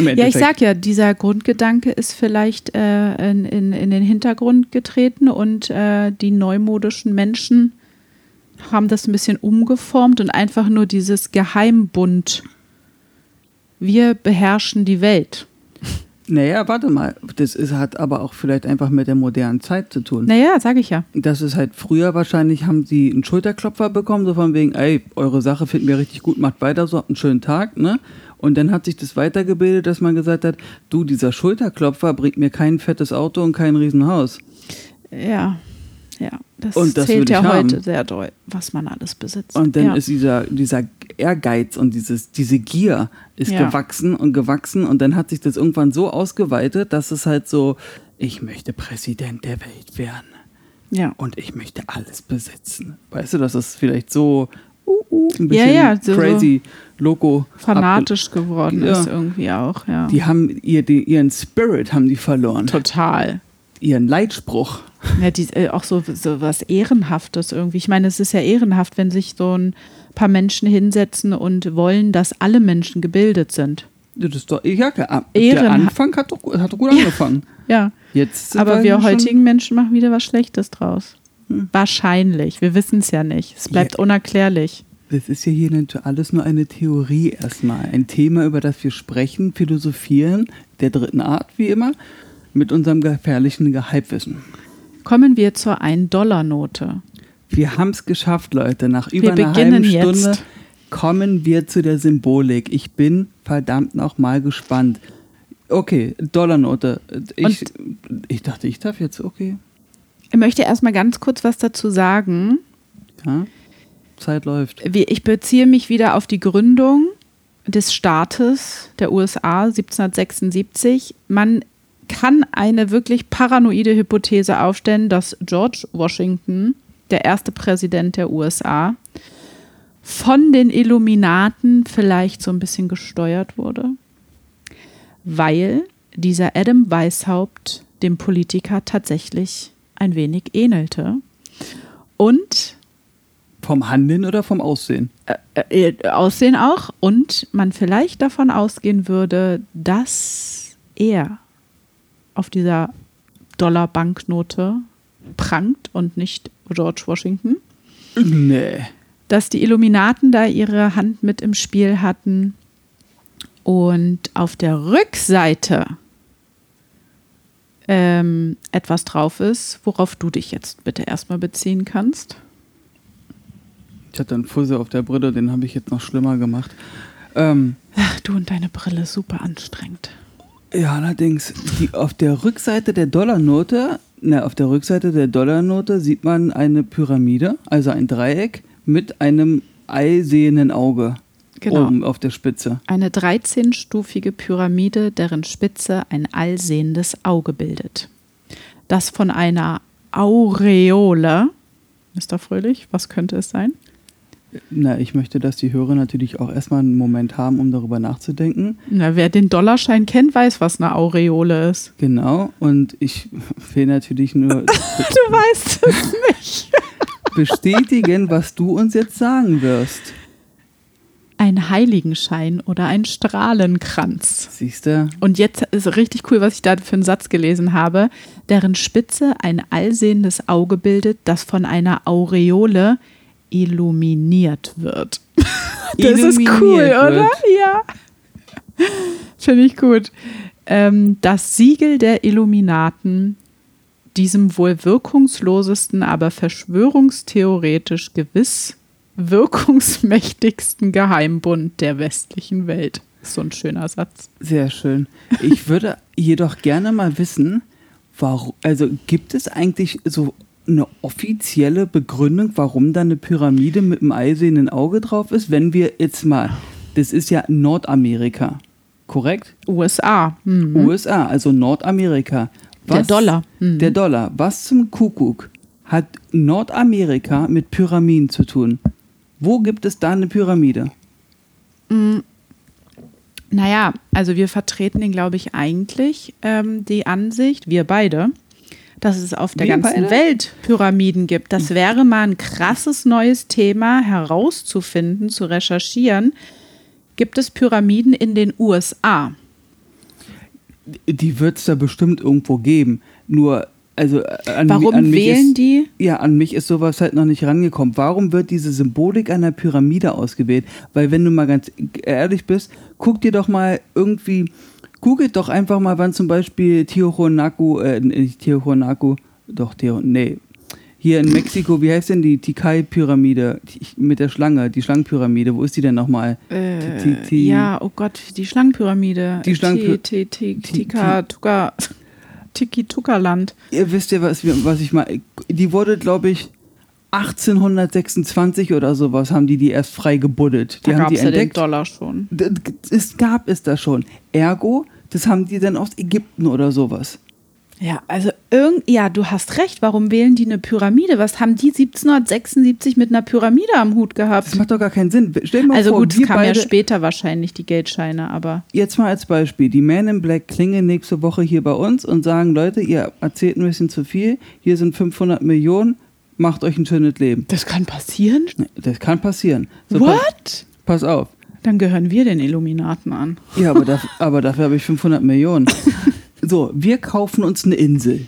A: Ja, ich sag ja, dieser Grundgedanke ist vielleicht äh, in, in, in den Hintergrund getreten und äh, die neumodischen Menschen haben das ein bisschen umgeformt und einfach nur dieses Geheimbund. Wir beherrschen die Welt.
B: Naja, warte mal. Das ist, hat aber auch vielleicht einfach mit der modernen Zeit zu tun.
A: Naja, sage ich ja.
B: Das ist halt früher wahrscheinlich, haben sie einen Schulterklopfer bekommen, so von wegen, ey, eure Sache finden wir richtig gut, macht weiter so, habt einen schönen Tag, ne? Und dann hat sich das weitergebildet, dass man gesagt hat, du, dieser Schulterklopfer bringt mir kein fettes Auto und kein Riesenhaus.
A: Ja, ja. Das,
B: Und das
A: zählt ja
B: haben.
A: heute sehr doll, was man alles besitzt.
B: Und dann
A: ja.
B: ist dieser, dieser Ehrgeiz und dieses, diese Gier ist
A: Ja.
B: gewachsen und gewachsen und dann hat sich das irgendwann so ausgeweitet, dass es halt so, ich möchte Präsident der Welt werden
A: ja.
B: und ich möchte alles besitzen. Weißt du, dass es vielleicht so uh, uh, ein bisschen
A: ja, so-
B: crazy, loco.
A: fanatisch geworden
B: Ja.
A: ist irgendwie auch, ja.
B: Die haben ihr, die, ihren Spirit haben die verloren.
A: Total.
B: Ihren Leitspruch.
A: Ja, die, äh, auch so, so was Ehrenhaftes irgendwie. Ich meine, es ist ja ehrenhaft, wenn sich so ein paar Menschen hinsetzen und wollen, dass alle Menschen gebildet sind.
B: Das ist doch, ja, der
A: Ehrenha-
B: Anfang hat doch, hat doch gut angefangen.
A: Ja.
B: Jetzt
A: Aber wir heutigen Menschen machen wieder was Schlechtes draus.
B: Hm.
A: Wahrscheinlich. Wir wissen es ja nicht. Es bleibt
B: Ja.
A: unerklärlich.
B: Das ist ja hier alles nur eine Theorie erstmal. Ein Thema, über das wir sprechen, philosophieren, der dritten Art, wie immer, mit unserem gefährlichen Halbwissen.
A: Kommen wir zur 1-Dollar-Note.
B: Wir haben es geschafft, Leute. Nach über
A: Wir
B: einer halben Stunde
A: jetzt.
B: kommen wir zu der Symbolik. Ich bin verdammt noch mal gespannt. Okay, Dollarnote. Ich, ich dachte, ich darf jetzt, okay.
A: Ich möchte erstmal ganz kurz was dazu sagen.
B: Ja. Zeit läuft.
A: Ich beziehe mich wieder auf die Gründung des Staates der USA 1776. Man kann eine wirklich paranoide Hypothese aufstellen, dass George Washington, der erste Präsident der USA, von den Illuminaten vielleicht so ein bisschen gesteuert wurde, weil dieser Adam Weishaupt dem Politiker tatsächlich ein wenig ähnelte. Und
B: Vom Handeln oder vom Aussehen?
A: äh, äh, Aussehen auch und man vielleicht davon ausgehen würde, dass er auf dieser Dollar-Banknote prangt und nicht George Washington.
B: Nee.
A: Dass die Illuminaten da ihre Hand mit im Spiel hatten und auf der Rückseite ähm, etwas drauf ist, worauf du dich jetzt bitte erstmal beziehen kannst.
B: Ich hatte einen Fussel auf der Brille, den habe ich jetzt noch schlimmer gemacht. Ähm,
A: Ach, du und deine Brille, super anstrengend.
B: ja, allerdings, die, auf der Rückseite der Dollarnote, na, auf der Rückseite der Dollarnote sieht man eine Pyramide, also ein Dreieck mit einem eisehenden Auge
A: Genau.
B: oben auf der Spitze.
A: Eine 13-stufige Pyramide, deren Spitze ein allsehendes Auge bildet. Das von einer Aureole, Mr. Fröhlich, was könnte es sein?
B: Na, ich möchte, dass die Hörer natürlich auch erstmal einen Moment haben, um darüber nachzudenken.
A: Na, wer den Dollarschein kennt, weiß, was eine Aureole ist.
B: Genau, und ich will natürlich nur
A: Du weißt es nicht.
B: bestätigen, was du uns jetzt sagen wirst.
A: Ein Heiligenschein oder ein Strahlenkranz.
B: Siehst du?
A: Und jetzt ist richtig cool, was ich da für einen Satz gelesen habe, deren Spitze ein allsehendes Auge bildet, das von einer Aureole illuminiert wird. Das ist
B: Illuminiert
A: cool,
B: wird.
A: oder? Ja. Finde ich gut. Ähm, das Siegel der Illuminaten, diesem wohl wirkungslosesten, aber verschwörungstheoretisch gewiss wirkungsmächtigsten Geheimbund der westlichen Welt. Ist so ein schöner Satz.
B: Sehr schön. Ich würde jedoch gerne mal wissen, warum, also gibt es eigentlich so eine offizielle Begründung, warum da eine Pyramide mit einem eisenen Auge drauf ist, wenn wir jetzt mal, das ist ja Nordamerika, korrekt?
A: USA. Hm.
B: USA, also Nordamerika.
A: Der Dollar. Mhm.
B: Der Dollar. Was zum Kuckuck hat Nordamerika mit Pyramiden zu tun? Wo gibt es da eine Pyramide?
A: Naja, also wir vertreten den, glaube ich, eigentlich ähm, die Ansicht, wir beide, dass es auf der
B: Wir
A: ganzen? Welt Pyramiden gibt. Das wäre mal ein krasses neues Thema herauszufinden, zu recherchieren. Gibt es Pyramiden in den USA?
B: Die wird es da bestimmt irgendwo geben. Nur, also äh, an,
A: Warum
B: an mich
A: wählen
B: ist,
A: die?
B: Ja, an mich ist sowas halt noch nicht rangekommen. Warum wird diese Symbolik einer Pyramide ausgewählt? Weil wenn du mal ganz ehrlich bist, guck dir doch mal irgendwie, googelt doch einfach mal, wann zum Beispiel Tiwanaku, äh, nicht Tiwanaku, doch, Tio, nee, hier in Mexiko, wie heißt denn die Tikal-Pyramide die- mit der Schlange, die Schlangenpyramide, wo ist die denn nochmal?
A: Äh, ja, oh Gott, die Schlangenpyramide.
B: Die Schlangenpy-
A: Ti- Ti- Ti-
B: Ti-
A: Tika, Tuka, Tiki-Tuka-Land.
B: Ihr wisst ja, was ich meine. Die wurde, glaube ich, 1826 oder sowas haben die die erst frei gebuddelt. Die
A: Da
B: haben
A: gab
B: die
A: es ja den. Dollar schon.
B: Es gab es da schon. Ergo, das haben die dann aus Ägypten oder sowas.
A: Ja, also irgend, ja, du hast recht. Warum wählen die eine Pyramide? Was haben die 1776 mit einer Pyramide am Hut
B: Das
A: gehabt?
B: macht doch gar keinen Sinn. Stell dir mal
A: Also
B: vor,
A: gut, es kam ja später wahrscheinlich die Geldscheine, aber
B: jetzt mal als Beispiel, die Men in Black klingeln nächste Woche hier bei uns und sagen, Leute, ihr erzählt ein bisschen zu viel, hier sind 500 Millionen, macht euch ein schönes Leben.
A: das kann passieren.
B: Das kann passieren. So, pass,
A: What?
B: pass auf.
A: Dann gehören wir den Illuminaten an.
B: Ja, aber, daf aber dafür habe ich 500 Millionen. So, wir kaufen uns eine Insel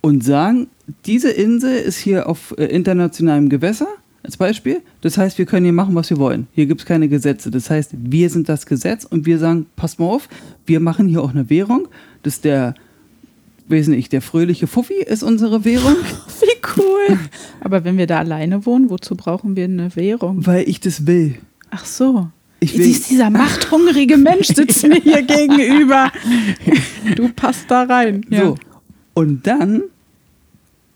B: und sagen, diese Insel ist hier auf äh, internationalem Gewässer, als Beispiel. Das heißt, wir können hier machen, was wir wollen. Hier gibt es keine Gesetze. Das heißt, wir sind das Gesetz und wir sagen, pass mal auf, wir machen hier auch eine Währung. Das ist der, weiß nicht, der fröhliche Fuffi ist unsere Währung,
A: cool. aber wenn wir da alleine wohnen, wozu brauchen wir eine Währung?
B: weil ich das will.
A: Ach so.
B: Ich will-
A: Siehst, dieser machthungrige Mensch sitzt mir hier gegenüber. Du passt da rein. Ja.
B: So. Und dann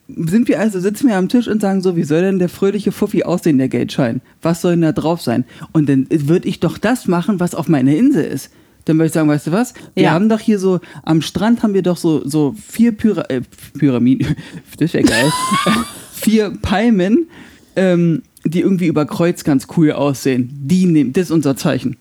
B: sind wir also, sitzen wir am Tisch und sagen so, wie soll denn der fröhliche Fuffi aussehen, der Geldschein? Was soll denn da drauf sein? Und dann würde ich doch das machen, was auf meiner Insel ist. Dann würde ich sagen, weißt du was? Wir
A: Ja.
B: haben doch hier so, am Strand haben wir doch so, so vier Pyra äh, Pyramiden, das wäre geil, vier Palmen, ähm, die irgendwie über Kreuz ganz cool aussehen. Die nehmen, das ist unser Zeichen.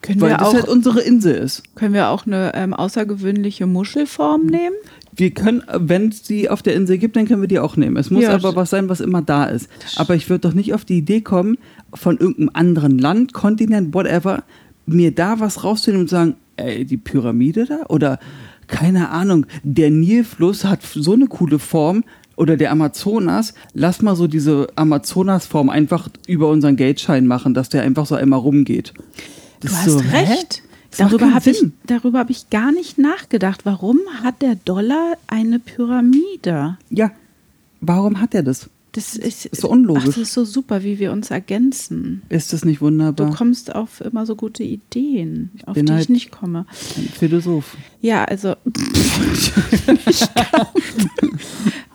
A: Können,
B: Weil
A: wir
B: das
A: auch,
B: halt unsere Insel ist.
A: können wir auch eine ähm, außergewöhnliche Muschelform nehmen?
B: Wir können, wenn es die auf der Insel gibt, dann können wir die auch nehmen. Es muss
A: Ja,
B: aber was sein, was immer da ist. Aber ich würde doch nicht auf die Idee kommen, von irgendeinem anderen Land, Kontinent, whatever, mir da was rauszunehmen und sagen, ey, die Pyramide da? Oder keine Ahnung, der Nilfluss hat so eine coole Form. Oder der Amazonas, lass mal so diese Amazonas-Form einfach über unseren Geldschein machen, dass der einfach so einmal rumgeht. Das
A: Du hast
B: so,
A: recht. Darüber habe ich, darüber hab ich gar nicht nachgedacht. Warum hat der Dollar eine Pyramide?
B: Ja, warum hat er das?
A: Das ist,
B: Ist so unlogisch.
A: Ach, das ist so super, wie wir uns ergänzen.
B: Ist das nicht
A: Du
B: wunderbar?
A: kommst auf immer so gute Ideen, auf
B: bin
A: die
B: halt-
A: ich nicht komme.
B: Ein Philosoph.
A: Ja, also.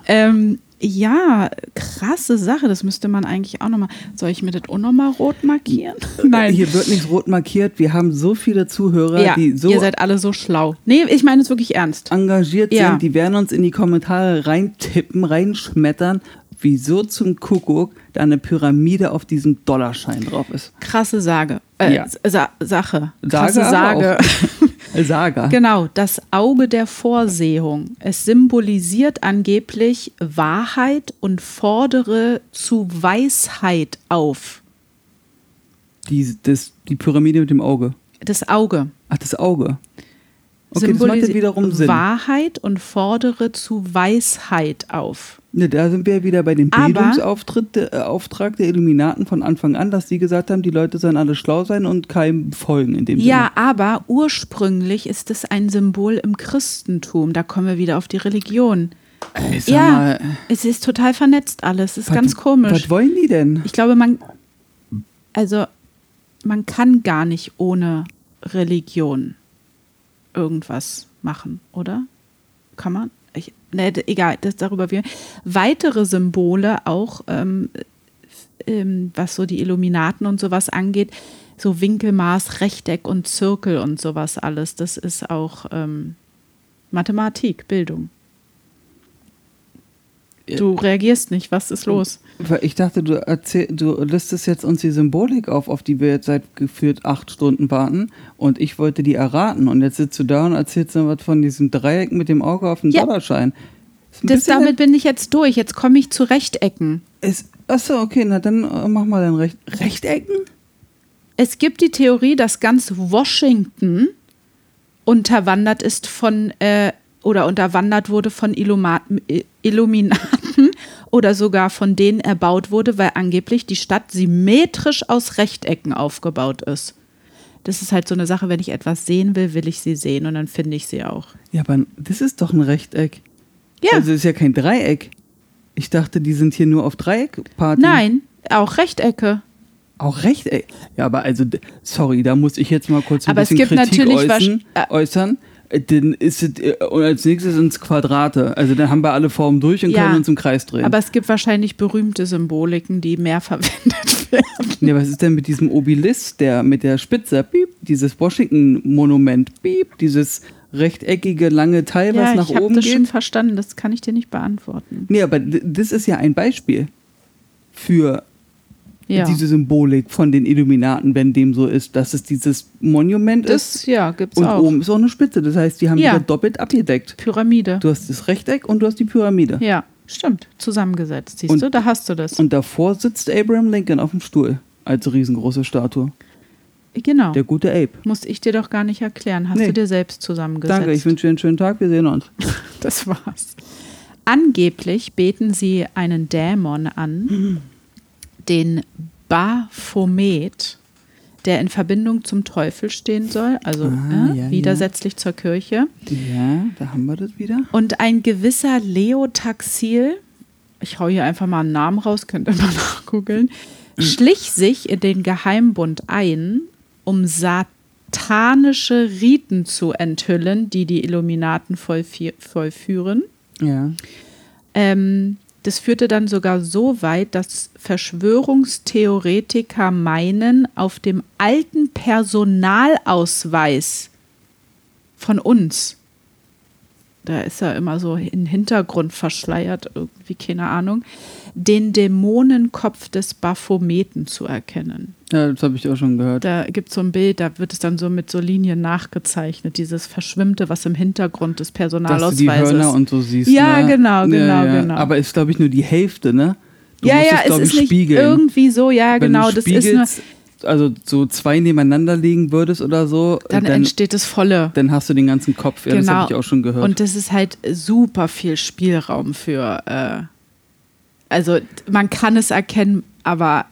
A: ähm, ja, krasse Sache. Das müsste man eigentlich auch nochmal. Soll ich mir das auch nochmal rot markieren? Nein.
B: Hier wird nichts rot markiert. Wir haben so viele Zuhörer,
A: ja,
B: die so
A: ihr seid alle so schlau. Nee, ich meine es wirklich ernst.
B: engagiert
A: Ja.
B: sind. Die werden uns in die Kommentare reintippen, reinschmettern, wieso zum Kuckuck da eine Pyramide auf diesem Dollarschein drauf ist.
A: Krasse Sage. Äh,
B: Ja.
A: Sa Sache.
B: Sage
A: Krasse
B: aber
A: Sage.
B: Saga.
A: Genau, das Auge der Vorsehung. Es symbolisiert angeblich Wahrheit und fordere zu Weisheit auf.
B: Die, das, die Pyramide mit dem Auge.
A: Das Auge.
B: Ach, das Auge. Okay, das macht wiederum Sinn.
A: Wahrheit und fordere zu Weisheit auf.
B: Ne, da sind wir wieder bei dem Bildungsauftritt, äh, Auftrag der Illuminaten von Anfang an, dass sie gesagt haben, die Leute sollen alle schlau sein und keinem folgen in dem
A: Ja, aber ursprünglich ist es ein Symbol im Christentum. Da kommen wir wieder auf die Religion.
B: Sinne. Ey, sag
A: Ja,
B: mal,
A: es ist total vernetzt alles. Es ist
B: was-
A: ganz komisch.
B: Was wollen die denn?
A: Ich glaube, man, also man kann gar nicht ohne Religion irgendwas machen, oder? Kann man? Ne, egal, das darüber wir. Weitere Symbole auch, ähm, ähm, was so die Illuminaten und sowas angeht, so Winkelmaß, Rechteck und Zirkel und sowas alles. Das ist auch ähm, Mathematik, Bildung. Du reagierst nicht, was ist los?
B: Ich dachte, du, erzähl, du listest jetzt uns die Symbolik auf, auf die wir jetzt seit gefühlt acht Stunden warten. Und ich wollte die erraten. Und jetzt sitzt du da und erzählst dann was von diesem Dreieck mit dem Auge auf dem
A: Ja.
B: Dollarschein.
A: Das, damit bin ich jetzt durch. Jetzt komme ich zu Rechtecken.
B: Ist, achso, okay, na dann äh, mach mal dein Recht. Rechtecken?
A: Es gibt die Theorie, dass ganz Washington unterwandert ist von äh, oder unterwandert wurde von Illuma Illuminaten oder sogar von denen erbaut wurde, weil angeblich die Stadt symmetrisch aus Rechtecken aufgebaut ist. Das ist halt so eine Sache, wenn ich etwas sehen will, will ich sie sehen und dann finde ich sie auch.
B: Ja, aber das ist doch ein Rechteck.
A: Ja.
B: Also ist ja kein Dreieck. Ich dachte, die sind hier nur auf Dreieckparty.
A: Nein, auch Rechtecke.
B: Auch Rechteck. Ja, aber also, sorry, da muss ich jetzt mal kurz ein
A: Aber es
B: bisschen
A: gibt
B: Kritik
A: natürlich
B: äußern.
A: äh,
B: äußern. Äh, Dann ist es, äh, und als nächstes sind es Quadrate. Also dann haben wir alle Formen durch und
A: Ja,
B: können uns im Kreis drehen.
A: Aber es gibt wahrscheinlich berühmte Symboliken, die mehr verwendet werden.
B: Ja, was ist denn mit diesem Obelisk, der mit der Spitze, piep, dieses Washington-Monument, piep, dieses rechteckige lange Teil, was
A: Ja,
B: nach
A: ich habe
B: oben
A: das schon
B: geht?
A: verstanden, das kann ich dir nicht beantworten.
B: Nee, aber das ist ja ein Beispiel für
A: Ja.
B: diese Symbolik von den Illuminaten, wenn dem so ist, dass es dieses Monument ist
A: Das, ja, gibt's
B: und
A: auch.
B: oben ist auch eine Spitze. Das heißt, die haben
A: Ja.
B: wieder doppelt abgedeckt.
A: Pyramide.
B: Du hast das Rechteck und du hast die Pyramide.
A: Ja, stimmt. Zusammengesetzt, siehst
B: Und-
A: du? Da hast du das.
B: Und davor sitzt Abraham Lincoln auf dem Stuhl als riesengroße Statue.
A: genau.
B: Der gute Abe.
A: Muss ich dir doch gar nicht erklären. Hast
B: Nee.
A: du dir selbst zusammengesetzt.
B: Danke, ich wünsche dir einen schönen Tag. Wir sehen uns.
A: Das war's. Angeblich beten sie einen Dämon an, den Baphomet, der in Verbindung zum Teufel stehen soll, also
B: Ah,
A: äh,
B: ja,
A: widersetzlich zur Kirche.
B: Ja, da haben wir das wieder.
A: Und ein gewisser Leotaxil, ich hau hier einfach mal einen Namen raus, könnt ihr mal nachgoogeln, schlich sich in den Geheimbund ein, um satanische Riten zu enthüllen, die die Illuminaten vollführen.
B: Ja.
A: Ähm, das führte dann sogar so weit, dass Verschwörungstheoretiker meinen, auf dem alten Personalausweis von uns, da ist er immer so im Hintergrund verschleiert, irgendwie, keine Ahnung, den Dämonenkopf des Baphometen zu erkennen.
B: Ja, das habe ich auch schon gehört.
A: Da gibt es so ein Bild, da wird es dann so mit so Linien nachgezeichnet, dieses Verschwimmte, was im Hintergrund des
B: Dass du die
A: Personalausweises
B: Hörner und so siehst.
A: Ja,
B: ne?
A: genau, genau, genau.
B: Aber ist, glaube ich, nur die Hälfte, ne? Du
A: ja,
B: musst
A: ja,
B: es,
A: es ist
B: ich,
A: nicht
B: spiegeln.
A: irgendwie so, ja,
B: Wenn
A: genau, das ist nur,
B: also so zwei nebeneinander legen würdest oder so,
A: dann,
B: dann,
A: entsteht das volle.
B: dann hast du den ganzen Kopf. Ja, das
A: Genau.
B: habe ich auch schon gehört.
A: Und das ist halt super viel Spielraum für, äh, also man kann es erkennen, aber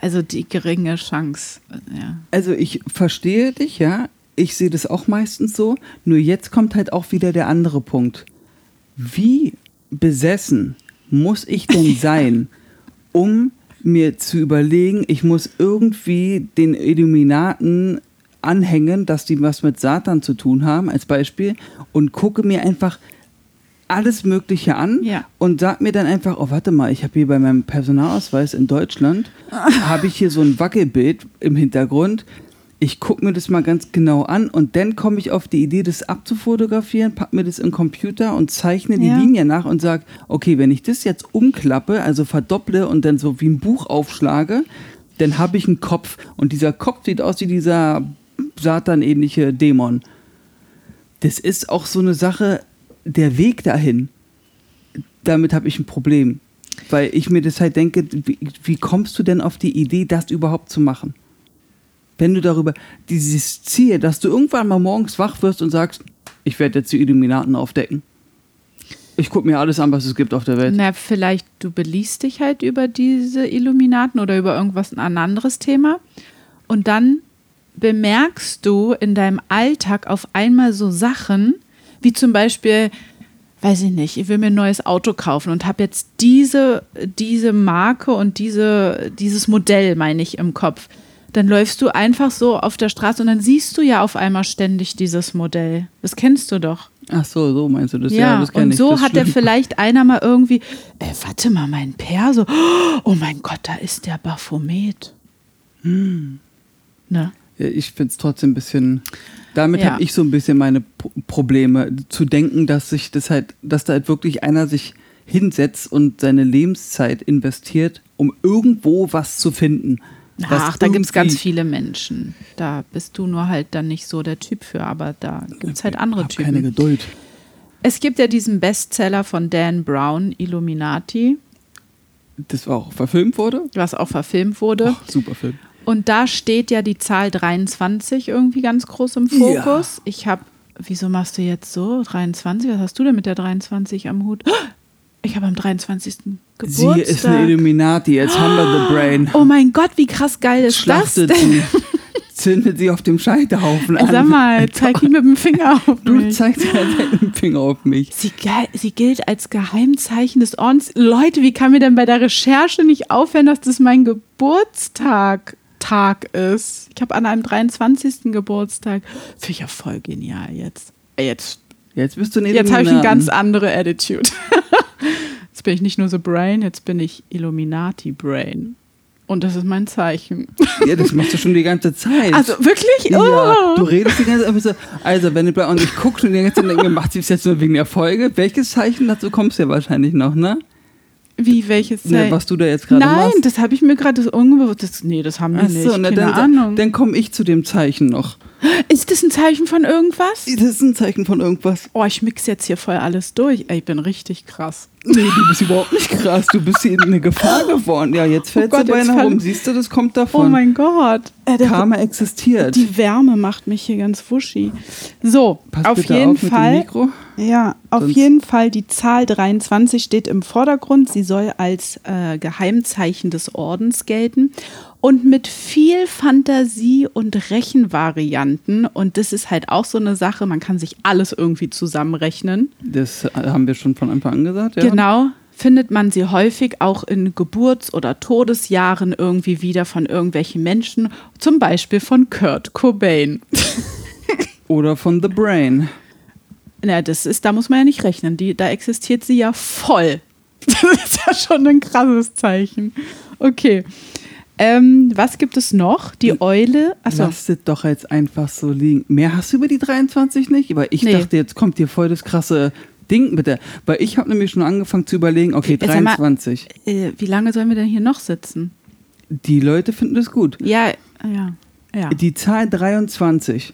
A: also die geringe Chance, ja.
B: Also ich verstehe dich, ja. Ich sehe das auch meistens so. Nur jetzt kommt halt auch wieder der andere Punkt. Wie besessen muss ich denn sein, um mir zu überlegen, ich muss irgendwie den Illuminaten anhängen, dass die was mit Satan zu tun haben, als Beispiel, und gucke mir einfach alles Mögliche an
A: Ja.
B: und sag mir dann einfach, oh warte mal, ich habe hier bei meinem Personalausweis in Deutschland, habe ich hier so ein Wackelbild im Hintergrund. Ich gucke mir das mal ganz genau an und dann komme ich auf die Idee, das abzufotografieren, pack mir das in den Computer und zeichne die
A: Ja.
B: Linie nach und sag, okay, wenn ich das jetzt umklappe, also verdopple und dann so wie ein Buch aufschlage, dann habe ich einen Kopf und dieser Kopf sieht aus wie dieser Satan-ähnliche Dämon. Das ist auch so eine Sache, der Weg dahin, damit habe ich ein Problem. Weil ich mir das halt denke, wie, wie kommst du denn auf die Idee, das überhaupt zu machen? Wenn du darüber, dieses Ziel, dass du irgendwann mal morgens wach wirst und sagst, ich werde jetzt die Illuminaten aufdecken. Ich gucke mir alles an, was es gibt auf der Welt.
A: Na, vielleicht du beliest dich halt über diese Illuminaten oder über irgendwas ein anderes Thema und dann bemerkst du in deinem Alltag auf einmal so Sachen, wie zum Beispiel, weiß ich nicht, ich will mir ein neues Auto kaufen und habe jetzt diese, diese Marke und diese, dieses Modell, meine ich, im Kopf. Dann läufst du einfach so auf der Straße und dann siehst du ja auf einmal ständig dieses Modell. Das kennst du doch.
B: Ach so, so meinst du das? Ja,
A: Ja,
B: das kenn
A: und
B: ich.
A: so
B: das
A: hat er
B: stimmt.
A: vielleicht einer mal irgendwie, äh, warte mal, mein Perso, oh mein Gott, da ist der Baphomet.
B: Hm.
A: Ne?
B: Ja, ich finde es trotzdem ein bisschen. Damit
A: Ja.
B: habe ich so ein bisschen meine Pro- Probleme, zu denken, dass sich das halt, dass da halt wirklich einer sich hinsetzt und seine Lebenszeit investiert, um irgendwo was zu finden.
A: Ach, da gibt es ganz viele Menschen. Da bist du nur halt dann nicht so der Typ für, aber da gibt es halt andere Typen.
B: keine Geduld.
A: Es gibt ja diesen Bestseller von Dan Brown, Illuminati,
B: Das war auch verfilmt wurde.
A: was auch verfilmt wurde.
B: Oh, super Film.
A: Und da steht ja die Zahl 23 irgendwie ganz groß im Fokus. Ja. Ich habe, wieso machst du jetzt so 23? Was hast du denn mit der 23 am Hut? Ich habe am 23. Geburtstag.
B: Sie ist eine Illuminati, jetzt haben wir The Brain.
A: Oh mein Gott, wie krass geil ist
B: Schlachtet
A: das denn?
B: Sie. Zündet sie auf dem Scheiterhaufen an.
A: Sag mal, zeig nicht mit dem Finger auf
B: Du
A: mich.
B: zeigst ja mit dem Finger auf mich.
A: Sie, sie gilt als Geheimzeichen des Ordens. Leute, wie kann mir denn bei der Recherche nicht auffallen, dass das mein Geburtstag Tag ist? Ich habe an einem 23. Geburtstag. Finde ich ja voll genial jetzt. Äh, Jetzt,
B: Jetzt bist du ein
A: jetzt habe ich eine ganz andere Attitude. Jetzt bin ich nicht nur The Brain, jetzt bin ich Illuminati Brain. Und das ist mein Zeichen.
B: Ja, das machst du schon die ganze Zeit.
A: Also wirklich?
B: ja,
A: Oh.
B: du redest die ganze Zeit so, also wenn du und ich gucke schon die ganze Zeit und denke, macht sie es jetzt nur wegen der Folge? Welches Zeichen dazu kommst du ja wahrscheinlich noch, ne?
A: Wie, welches
B: ne
A: Zeichen?
B: was du da jetzt gerade
A: Nein,
B: machst.
A: das habe ich mir gerade das unbewusst. Das, nee, das haben wir nicht.
B: Achso, na,
A: Keine
B: dann,
A: Ahnung.
B: dann komme ich zu dem Zeichen noch.
A: Ist das ein Zeichen von irgendwas?
B: Das ist ein Zeichen von irgendwas.
A: Oh, ich mix jetzt hier voll alles durch. Ey, ich bin richtig krass.
B: Nee, du bist überhaupt nicht krass. Du bist hier in eine Gefahr geworden. Ja, jetzt fällt
A: Oh Gott,
B: sie beinahe
A: fall-
B: rum. Siehst du, das kommt
A: Oh
B: davon.
A: mein Gott. Äh, der,
B: Karma existiert.
A: die Wärme macht mich hier ganz wuschi. So,
B: Pass
A: auf
B: bitte
A: jeden
B: auf mit dem
A: Fall.
B: Mikro.
A: Ja, auf
B: Sonst-
A: jeden Fall die Zahl 23 steht im Vordergrund. Sie soll als äh, Geheimzeichen des Ordens gelten und mit viel Fantasie und Rechenvarianten. Und das ist halt auch so eine Sache, man kann sich alles irgendwie zusammenrechnen.
B: Das haben wir schon von Anfang an gesagt, ja?
A: Genau. Findet man sie häufig auch in Geburts- oder Todesjahren irgendwie wieder von irgendwelchen Menschen, zum Beispiel von Kurt Cobain.
B: Oder von The Brain.
A: Na, das ist, da muss man ja nicht rechnen. Die, da existiert sie ja voll. Das ist ja schon ein krasses Zeichen. Okay. Ähm, was gibt es noch? Die Eule. Achso.
B: Lass es doch jetzt einfach so liegen. Mehr hast du über die 23 nicht? Weil ich
A: Nee.
B: dachte, jetzt kommt dir voll das krasse Ding mit der. Weil ich habe nämlich schon angefangen zu überlegen, okay,
A: Jetzt sag mal-
B: 23.
A: Äh, wie lange sollen wir denn hier noch sitzen?
B: Die Leute finden das gut.
A: Ja, ja, ja.
B: Die Zahl 23.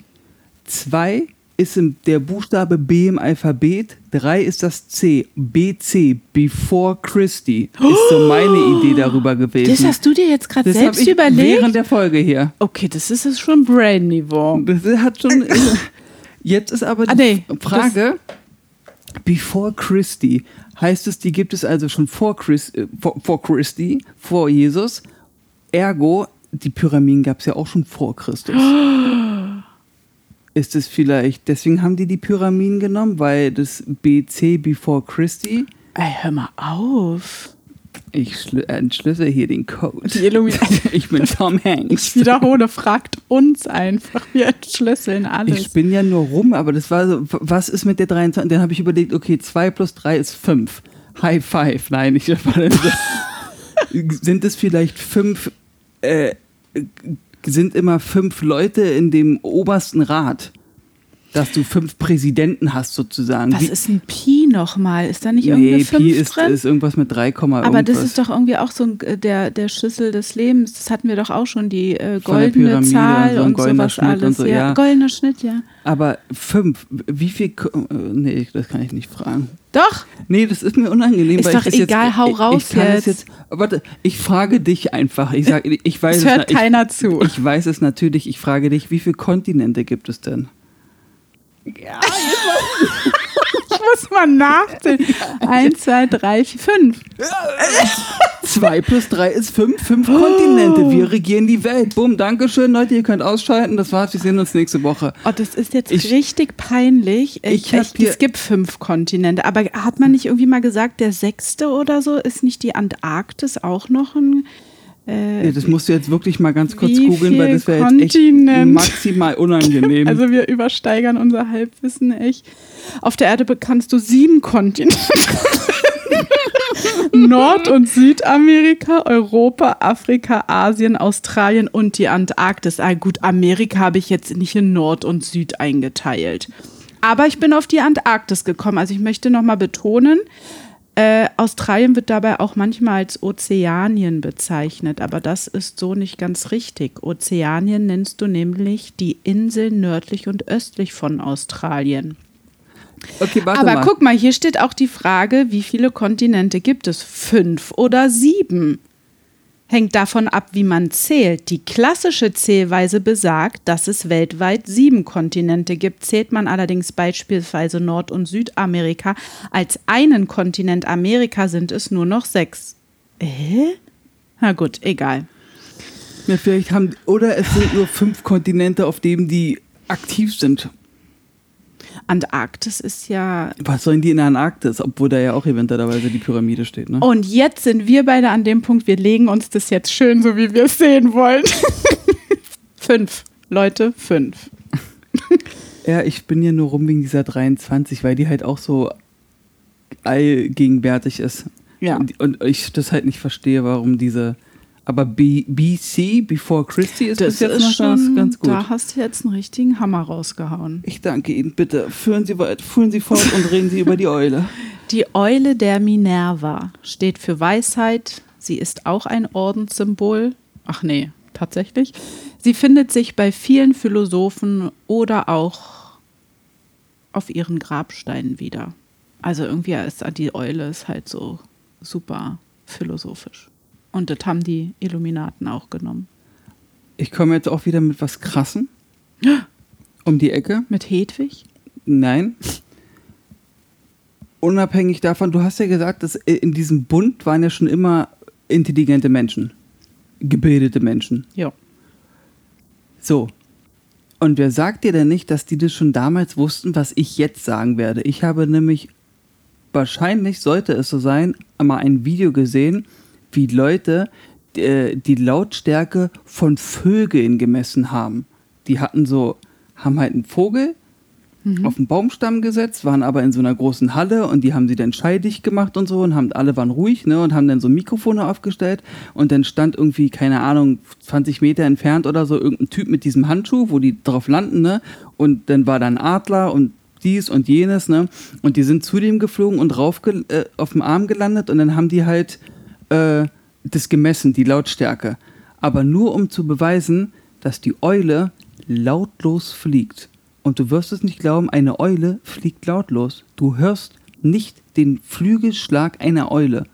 B: 2 ist der Buchstabe B im Alphabet, 3 ist das C. BC, Before Christy, ist so meine Idee darüber gewesen.
A: Das hast du dir jetzt gerade selbst
B: ich
A: überlegt?
B: während der Folge hier.
A: Okay, das ist schon Brain-Niveau.
B: Das hat schon. Jetzt ist aber die
A: Ah, nee,
B: Frage: Before Christi heißt es, die gibt es also schon vor, Chris, äh, vor, vor Christi, vor Jesus. Ergo, die Pyramiden gab es ja auch schon vor Christus. Ist es vielleicht, deswegen haben die die Pyramiden genommen, weil das BC Before Christi,
A: Ey, hör mal auf.
B: ich schlü entschlüsse hier den Code.
A: Die Illuminati.
B: Ich bin Tom Hanks.
A: Ich wiederhole, fragt uns einfach. Wir entschlüsseln alles.
B: Ich bin ja nur rum, aber das war so, was ist mit der 23? Dann habe ich überlegt, okay, 2 plus 3 ist 5. High five. Nein, ich sind es vielleicht fünf, äh, sind immer fünf Leute in dem obersten Rat, dass du fünf Präsidenten hast sozusagen.
A: Was
B: Wie-
A: ist ein Pi nochmal? Ist da nicht
B: nee,
A: irgendeine 5
B: Pi ist,
A: drin?
B: ist irgendwas mit 3,
A: Aber
B: irgendwas.
A: das ist doch irgendwie auch so ein, äh, der, der Schlüssel des Lebens. Das hatten wir doch auch schon, die äh, goldene
B: Pyramide
A: Zahl
B: und so
A: und sowas
B: Schnitt und
A: alles.
B: so,
A: ja.
B: ja.
A: Goldener Schnitt, ja.
B: Aber fünf, wie viel, äh, nee, das kann ich nicht fragen.
A: Doch,
B: Nee, das ist mir unangenehm.
A: Ist
B: weil
A: doch
B: ich
A: egal,
B: jetzt,
A: hau
B: ich,
A: raus
B: ich kann das
A: jetzt.
B: Warte, ich frage dich einfach. Ich sag, ich weiß
A: es
B: es,
A: hört
B: na-
A: keiner zu.
B: ich, ich weiß es natürlich. Ich frage dich, wie viele Kontinente gibt es denn?
A: Ich muss mal nachzählen. Eins, zwei, drei, vier, fünf.
B: Zwei plus drei ist fünf. Fünf Kontinente. Wir regieren die Welt. Bumm, Dankeschön, Leute. Ihr könnt ausschalten. Das war's. Wir sehen uns nächste Woche.
A: Oh, das ist jetzt
B: Ich-
A: richtig peinlich.
B: Ich hab hier-
A: es gibt fünf Kontinente. Aber hat man nicht irgendwie mal gesagt, der sechste oder so? Ist nicht die Antarktis auch noch ein. Äh,
B: Ja, das musst du jetzt wirklich mal ganz kurz googeln, weil das wäre jetzt echt maximal unangenehm.
A: Also wir übersteigern unser Halbwissen echt. Auf der Erde bekannst du sieben Kontinente. Nord- und Südamerika, Europa, Afrika, Asien, Australien und die Antarktis. Ah, gut, Amerika habe ich jetzt nicht in Nord und Süd eingeteilt. Aber ich bin auf die Antarktis gekommen. Also ich möchte nochmal betonen, äh, Australien wird dabei auch manchmal als Ozeanien bezeichnet, aber das ist so nicht ganz richtig. Ozeanien nennst du nämlich die Inseln nördlich und östlich von Australien.
B: okay, warte
A: aber
B: mal.
A: guck mal, hier steht auch die Frage, wie viele Kontinente gibt es? Fünf oder sieben? Hängt davon ab, wie man zählt. Die klassische Zählweise besagt, dass es weltweit sieben Kontinente gibt. Zählt man allerdings beispielsweise Nord- und Südamerika als einen Kontinent Amerika, sind es nur noch sechs. Äh? Na gut, egal.
B: Ja, vielleicht haben, oder es sind nur fünf Kontinente, auf denen die aktiv sind.
A: Antarktis ist ja.
B: Was sollen die in der Antarktis, obwohl da ja auch eventuellerweise die Pyramide steht, ne?
A: Und jetzt sind wir beide an dem Punkt, wir legen uns das jetzt schön, so wie wir es sehen wollen. fünf. Leute, fünf.
B: ja, ich bin ja nur rum wegen dieser 23, weil die halt auch so allgegenwärtig ist.
A: Ja.
B: Und, und ich das halt nicht verstehe, warum diese. Aber B, BC, Before Christie, ist
A: Das
B: bis jetzt
A: ist
B: noch
A: schon,
B: ganz, gut.
A: da hast du jetzt einen richtigen Hammer rausgehauen.
B: Ich danke Ihnen. Bitte führen Sie weit, fuhren Sie fort und reden Sie über die Eule.
A: Die Eule der Minerva steht für Weisheit. Sie ist auch ein Ordenssymbol. Ach nee, tatsächlich. Sie findet sich bei vielen Philosophen oder auch auf ihren Grabsteinen wieder. Also irgendwie ist die Eule ist halt so super philosophisch. Und das haben die Illuminaten auch genommen.
B: Ich komme jetzt auch wieder mit was Krassem um die Ecke.
A: Mit Hedwig?
B: Nein. Unabhängig davon, du hast ja gesagt, dass in diesem Bund waren ja schon immer intelligente Menschen, gebildete Menschen.
A: Ja.
B: So. Und wer sagt dir denn nicht, dass die das schon damals wussten, was ich jetzt sagen werde? Ich habe nämlich, wahrscheinlich sollte es so sein, einmal ein Video gesehen, wie Leute äh, die Lautstärke von Vögeln gemessen haben. Die hatten so, haben halt einen Vogel auf den Baumstamm gesetzt, waren aber in so einer großen Halle und die haben sie dann scheidig gemacht und so und haben, alle waren ruhig, ne, und haben dann so Mikrofone aufgestellt und dann stand irgendwie, keine Ahnung, 20 Meter entfernt oder so irgendein Typ mit diesem Handschuh, wo die drauf landen, ne, und dann war da ein Adler und dies und jenes, ne, und die sind zu dem geflogen und rauf äh, auf dem Arm gelandet und dann haben die halt äh, das gemessen, die Lautstärke. Aber nur um zu beweisen, dass die Eule lautlos fliegt. Und du wirst es nicht glauben, eine Eule fliegt lautlos. Du hörst nicht den Flügelschlag einer Eule.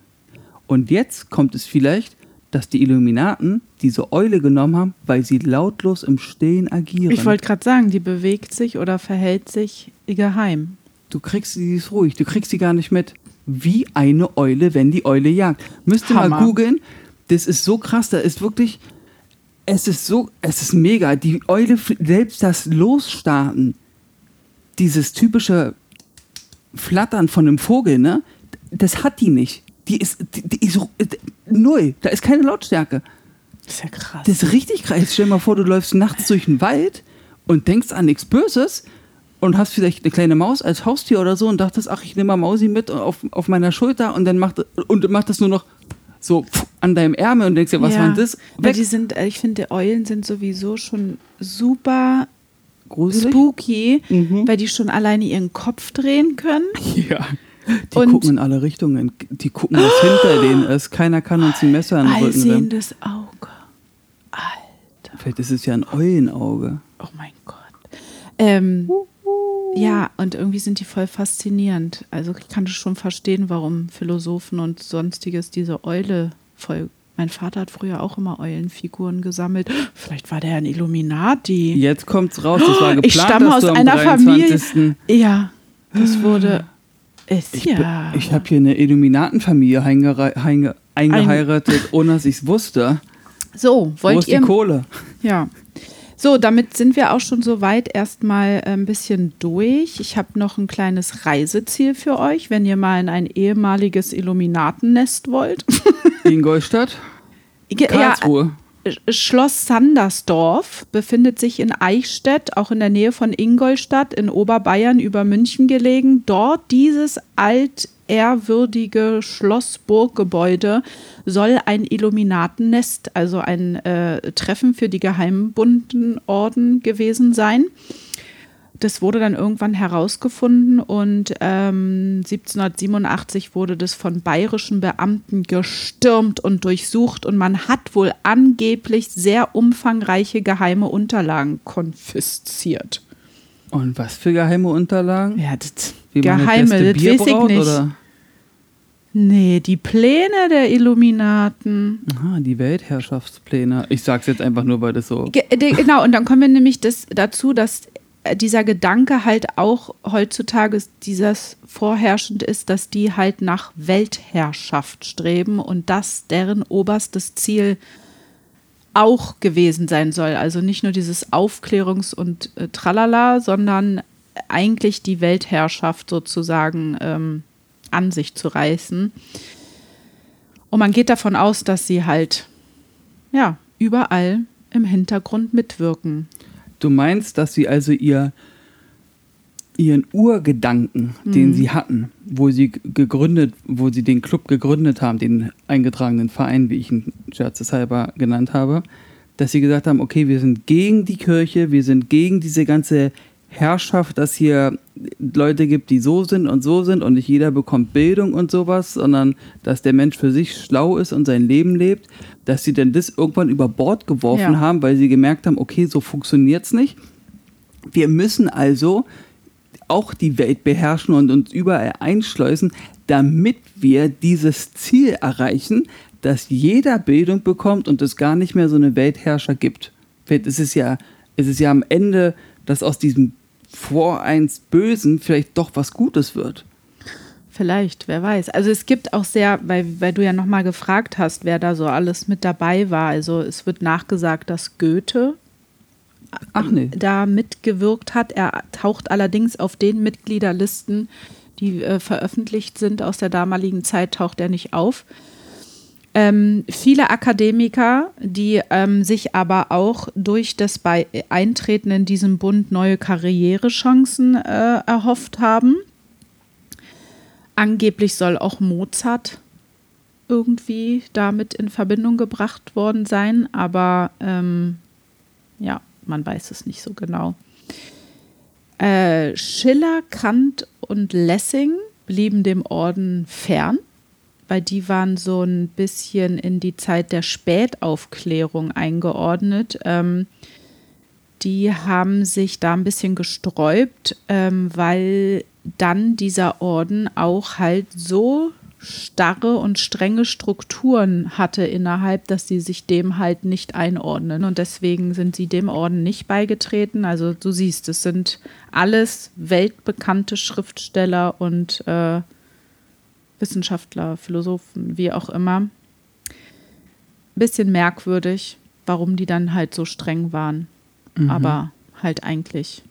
B: Und jetzt kommt es vielleicht, dass die Illuminaten diese Eule genommen haben, weil sie lautlos im Stillen agieren.
A: Ich wollte gerade sagen, die bewegt sich oder verhält sich geheim.
B: Du kriegst sie, die ist ruhig, du kriegst sie gar nicht mit. Wie eine Eule, wenn die Eule jagt. Müsst ihr mal
A: Hammer.
B: googeln. Das ist so krass, da ist wirklich, es ist so, es ist mega. Die Eule, selbst das Losstarten, dieses typische Flattern von einem Vogel, ne? Das hat die nicht. Die ist, die, die ist null. Da ist keine Lautstärke.
A: Das ist ja krass.
B: Das ist richtig krass. Stell dir mal vor, du läufst nachts durch den Wald und denkst an nichts Böses und hast vielleicht eine kleine Maus als Haustier oder so und dachtest, ach, ich nehme mal Mausi mit auf, auf meiner Schulter und dann macht und macht das nur noch so an deinem Ärmel und denkst dir, was
A: ja.
B: war denn das?
A: Weil die sind, äh, ich finde, Eulen sind sowieso schon super
B: Gruselig?
A: spooky,
B: Mhm.
A: weil die schon alleine ihren Kopf drehen können.
B: Ja. Die
A: Und-
B: gucken in alle Richtungen. Die gucken, was hinter denen ist. Keiner kann uns ein Messer in den Rücken rammen.
A: Allsehendes Auge. Alter.
B: Vielleicht ist es ja ein Eulenauge.
A: Oh mein Gott. Ähm, ja, und irgendwie sind die voll faszinierend. Also ich kann schon verstehen, warum Philosophen und sonstiges diese Eule voll. Mein Vater hat früher auch immer Eulenfiguren gesammelt. Vielleicht war der ein Illuminati.
B: Jetzt kommt's raus. Das war geplant,
A: ich stamme aus einer
B: 23.
A: Familie. Ja, das wurde. Ist
B: Ich,
A: ja.
B: bin- ich habe hier eine Illuminatenfamilie eingeheiratet, ohne dass ich es wusste.
A: so,
B: Wo
A: wollt
B: ist die
A: ihr.
B: Kohle?
A: Ja. So, damit sind wir auch schon soweit erstmal ein bisschen durch. Ich habe noch ein kleines Reiseziel für euch, wenn ihr mal in ein ehemaliges Illuminatennest wollt.
B: Ingolstadt?
A: Ja,
B: Karlsruhe.
A: Schloss Sandersdorf befindet sich in Eichstätt, auch in der Nähe von Ingolstadt in Oberbayern über München gelegen. Dort dieses altehrwürdige Schloss-Burggebäude soll ein Illuminatennest, also ein äh, Treffen für die Geheimbundenorden gewesen sein. Das wurde dann irgendwann herausgefunden und ähm, 1787 wurde das von bayerischen Beamten gestürmt und durchsucht und man hat wohl angeblich sehr umfangreiche geheime Unterlagen konfisziert.
B: Und was für geheime Unterlagen?
A: Ja, das
B: Wie
A: geheime, das
B: Bier
A: weiß ich
B: braut,
A: nicht.
B: Oder?
A: Nee, die Pläne der Illuminaten.
B: Aha, die Weltherrschaftspläne. Ich sag's jetzt einfach nur, weil das so.
A: Ge genau, und dann kommen wir nämlich das, dazu, dass äh, dieser Gedanke halt auch heutzutage dieses vorherrschend ist, dass die halt nach Weltherrschaft streben und das deren oberstes Ziel auch gewesen sein soll. Also nicht nur dieses Aufklärungs- und äh, Tralala, sondern eigentlich die Weltherrschaft sozusagen ähm, an sich zu reißen. Und man geht davon aus, dass sie halt, ja, überall im Hintergrund mitwirken.
B: Du meinst, dass sie also ihr, ihren Urgedanken, mhm. den sie hatten, wo sie gegründet, wo sie den Club gegründet haben, den eingetragenen Verein, wie ich ihn scherzeshalber genannt habe, dass sie gesagt haben, okay, wir sind gegen die Kirche, wir sind gegen diese ganze Herrschaft, dass hier Leute gibt, die so sind und so sind und nicht jeder bekommt Bildung und sowas, sondern dass der Mensch für sich schlau ist und sein Leben lebt, dass sie denn das irgendwann über Bord geworfen ja. haben, weil sie gemerkt haben, okay, so funktioniert es nicht. Wir müssen also auch die Welt beherrschen und uns überall einschleusen, damit wir dieses Ziel erreichen, dass jeder Bildung bekommt und es gar nicht mehr so eine Weltherrscher gibt. Es ist ja, es ist ja am Ende, dass aus diesem vor eins Bösen vielleicht doch was Gutes wird.
A: Vielleicht, wer weiß. Also es gibt auch sehr, weil, weil du ja nochmal gefragt hast, wer da so alles mit dabei war. Also es wird nachgesagt, dass Goethe Ach, nee. da mitgewirkt hat. Er taucht allerdings auf den Mitgliederlisten, die äh, veröffentlicht sind aus der damaligen Zeit, taucht er nicht auf. Ähm, viele Akademiker, die ähm, sich aber auch durch das Bei Eintreten in diesem Bund neue Karrierechancen äh, erhofft haben. Angeblich soll auch Mozart irgendwie damit in Verbindung gebracht worden sein, aber ähm, ja, man weiß es nicht so genau. Äh, Schiller, Kant und Lessing blieben dem Orden fern weil die waren so ein bisschen in die Zeit der Spätaufklärung eingeordnet. Ähm, die haben sich da ein bisschen gesträubt, ähm, weil dann dieser Orden auch halt so starre und strenge Strukturen hatte innerhalb, dass sie sich dem halt nicht einordnen. Und deswegen sind sie dem Orden nicht beigetreten. Also du siehst, es sind alles weltbekannte Schriftsteller und äh, Wissenschaftler, Philosophen, wie auch immer. Bisschen merkwürdig, warum die dann halt so streng waren. Mhm. Aber halt eigentlich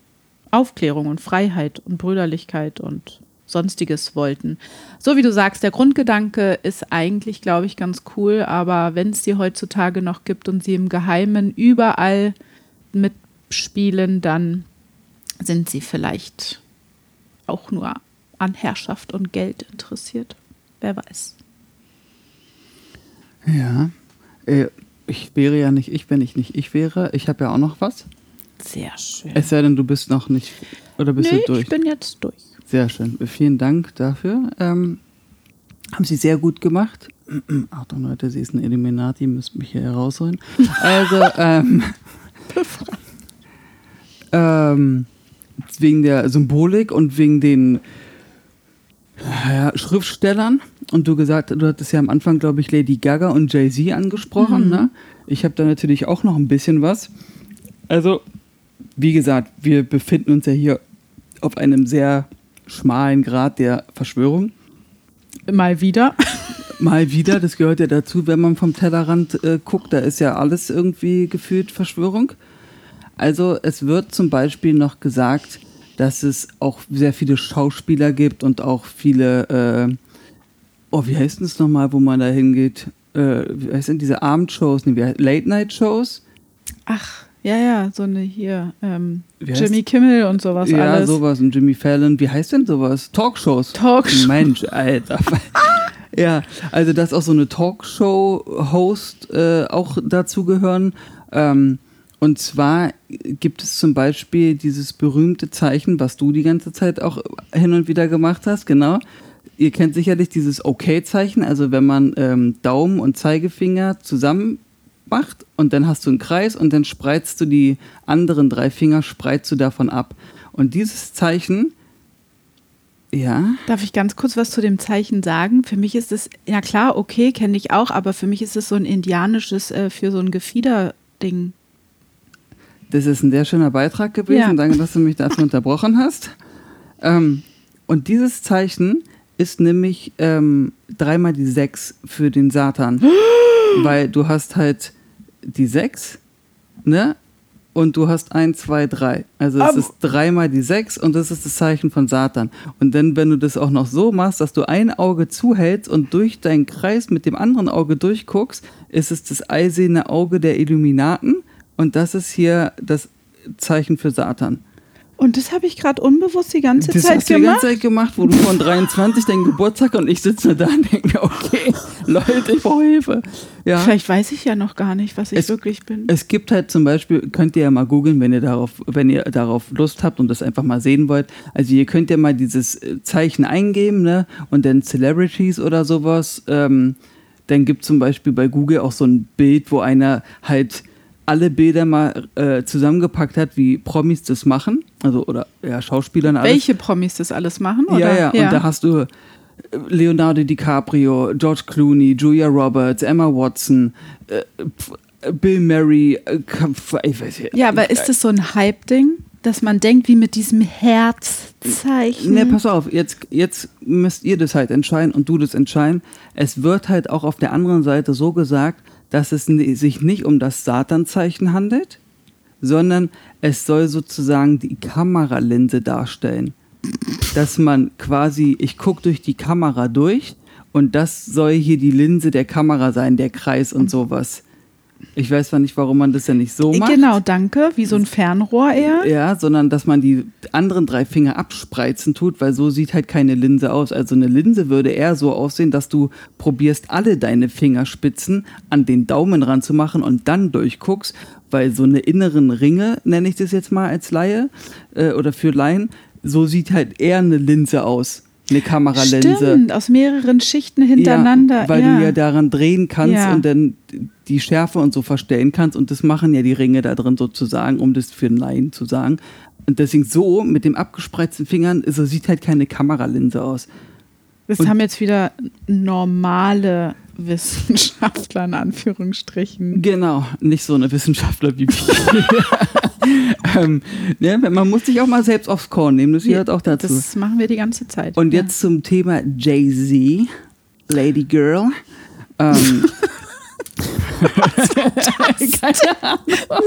A: Aufklärung und Freiheit und Brüderlichkeit und sonstiges wollten. So wie du sagst, der Grundgedanke ist eigentlich, glaube ich, ganz cool, aber wenn es sie heutzutage noch gibt und sie im Geheimen überall mitspielen, dann sind sie vielleicht auch nur an Herrschaft und Geld interessiert. Wer weiß.
B: Ja. Äh, ich wäre ja nicht ich, wenn ich nicht ich wäre. Ich habe ja auch noch was.
A: Sehr schön.
B: Es sei denn, du bist noch nicht. Oder bist
A: nee,
B: du durch?
A: Ich bin jetzt durch.
B: Sehr schön. Vielen Dank dafür. Ähm, haben Sie sehr gut gemacht. Achtung, Leute, sie ist ein Illuminati, müsst mich hier herausholen. Also, ähm, ähm, wegen der Symbolik und wegen den ja, Schriftstellern und du gesagt, du hattest ja am Anfang, glaube ich, Lady Gaga und Jay-Z angesprochen. Mhm. Ne? Ich habe da natürlich auch noch ein bisschen was. Also, wie gesagt, wir befinden uns ja hier auf einem sehr schmalen Grad der Verschwörung.
A: Mal wieder.
B: Mal wieder, das gehört ja dazu, wenn man vom Tellerrand äh, guckt, da ist ja alles irgendwie gefühlt Verschwörung. Also es wird zum Beispiel noch gesagt, dass es auch sehr viele Schauspieler gibt und auch viele, äh, oh, wie heißt es nochmal, wo man da hingeht? Äh, wie heißt denn diese Abendshows, nee, Late-Night-Shows?
A: Ach, ja, ja, so eine hier, ähm, Jimmy Kimmel und sowas
B: ja,
A: alles.
B: Ja, sowas und Jimmy Fallon. Wie heißt denn sowas? Talkshows.
A: Talkshows.
B: Mensch, Alter. ja, also dass auch so eine Talkshow-Host äh, auch dazu gehören. Ähm, und zwar gibt es zum Beispiel dieses berühmte Zeichen, was du die ganze Zeit auch hin und wieder gemacht hast, genau. Ihr kennt sicherlich dieses Okay-Zeichen, also wenn man ähm, Daumen und Zeigefinger zusammen macht und dann hast du einen Kreis und dann spreizt du die anderen drei Finger, spreizt du davon ab. Und dieses Zeichen Ja.
A: Darf ich ganz kurz was zu dem Zeichen sagen? Für mich ist es, ja klar, okay, kenne ich auch, aber für mich ist es so ein indianisches, äh, für so ein Gefieder-Ding.
B: Das ist ein sehr schöner Beitrag gewesen.
A: Ja.
B: Danke, dass du mich dafür unterbrochen hast. Ähm, und dieses Zeichen ist nämlich ähm, dreimal die sechs für den Satan. Weil du hast halt die sechs, ne? Und du hast eins, zwei, drei. Also es
A: Aber-
B: ist dreimal die sechs und das ist das Zeichen von Satan. Und dann, wenn du das auch noch so machst, dass du ein Auge zuhältst und durch deinen Kreis mit dem anderen Auge durchguckst, ist es das eiserne Auge der Illuminaten. Und das ist hier das Zeichen für Satan.
A: Und das habe ich gerade unbewusst die ganze
B: Das
A: Zeit
B: hast du die
A: gemacht.
B: ganze Zeit gemacht, wo du von 23 deinen Geburtstag und ich sitze da und denke mir, okay, Leute, ich brauche Hilfe. Ja.
A: Vielleicht weiß ich ja noch gar nicht, was ich
B: Es-
A: wirklich bin.
B: Es gibt halt zum Beispiel, könnt ihr ja mal googeln, wenn ihr darauf, wenn ihr darauf Lust habt und das einfach mal sehen wollt. Also ihr könnt ja mal dieses äh, Zeichen eingeben, ne? Und dann Celebrities oder sowas. Ähm, dann gibt zum Beispiel bei Google auch so ein Bild, wo einer halt alle Bilder mal äh, zusammengepackt hat, wie Promis das machen. Also oder ja, Schauspielern alles.
A: Welche Promis das alles machen? Oder?
B: Ja, ja, und da hast du äh, Leonardo DiCaprio, George Clooney, Julia Roberts, Emma Watson, äh, äh, Bill Murray, äh, ich weiß nicht.
A: ja, aber ist das so ein Hype-Ding, dass man denkt, wie mit diesem Herzzeichen?
B: Ne, pass auf, jetzt, jetzt müsst ihr das halt entscheiden und du das entscheiden. Es wird halt auch auf der anderen Seite so gesagt, dass es sich nicht um das Satanzeichen handelt, sondern es soll sozusagen die Kameralinse darstellen. Dass man quasi, ich gucke durch die Kamera durch und das soll hier die Linse der Kamera sein, der Kreis und sowas. Ich weiß zwar nicht, warum man das ja nicht so macht.
A: Genau, danke. Wie so ein Fernrohr eher.
B: Ja, sondern dass man die anderen drei Finger abspreizen tut, weil so sieht halt keine Linse aus. Also eine Linse würde eher so aussehen, dass du probierst, alle deine Fingerspitzen an den Daumen ranzumachen und dann durchguckst, weil so eine inneren Ringe, nenne ich das jetzt mal als Laie äh, oder für Laien, so sieht halt eher eine Linse aus. Eine Kameralinse.
A: Stimmt, aus mehreren Schichten hintereinander.
B: Ja, weil
A: ja.
B: du ja daran drehen kannst
A: Ja.
B: und dann die Schärfe und so verstellen kannst. Und das machen ja die Ringe da drin sozusagen, um das für einen Laien zu sagen. Und deswegen so, mit dem abgespreizten Fingern, so sieht halt keine Kameralinse aus.
A: Das
B: und-
A: haben jetzt wieder normale Wissenschaftler in Anführungsstrichen.
B: Genau, nicht so eine Wissenschaftler wie ähm, ne, man muss sich auch mal selbst aufs Korn nehmen, das gehört auch dazu.
A: Das machen wir die ganze Zeit.
B: Und
A: ja.
B: jetzt zum Thema Jay-Z, Lady Girl. Ähm.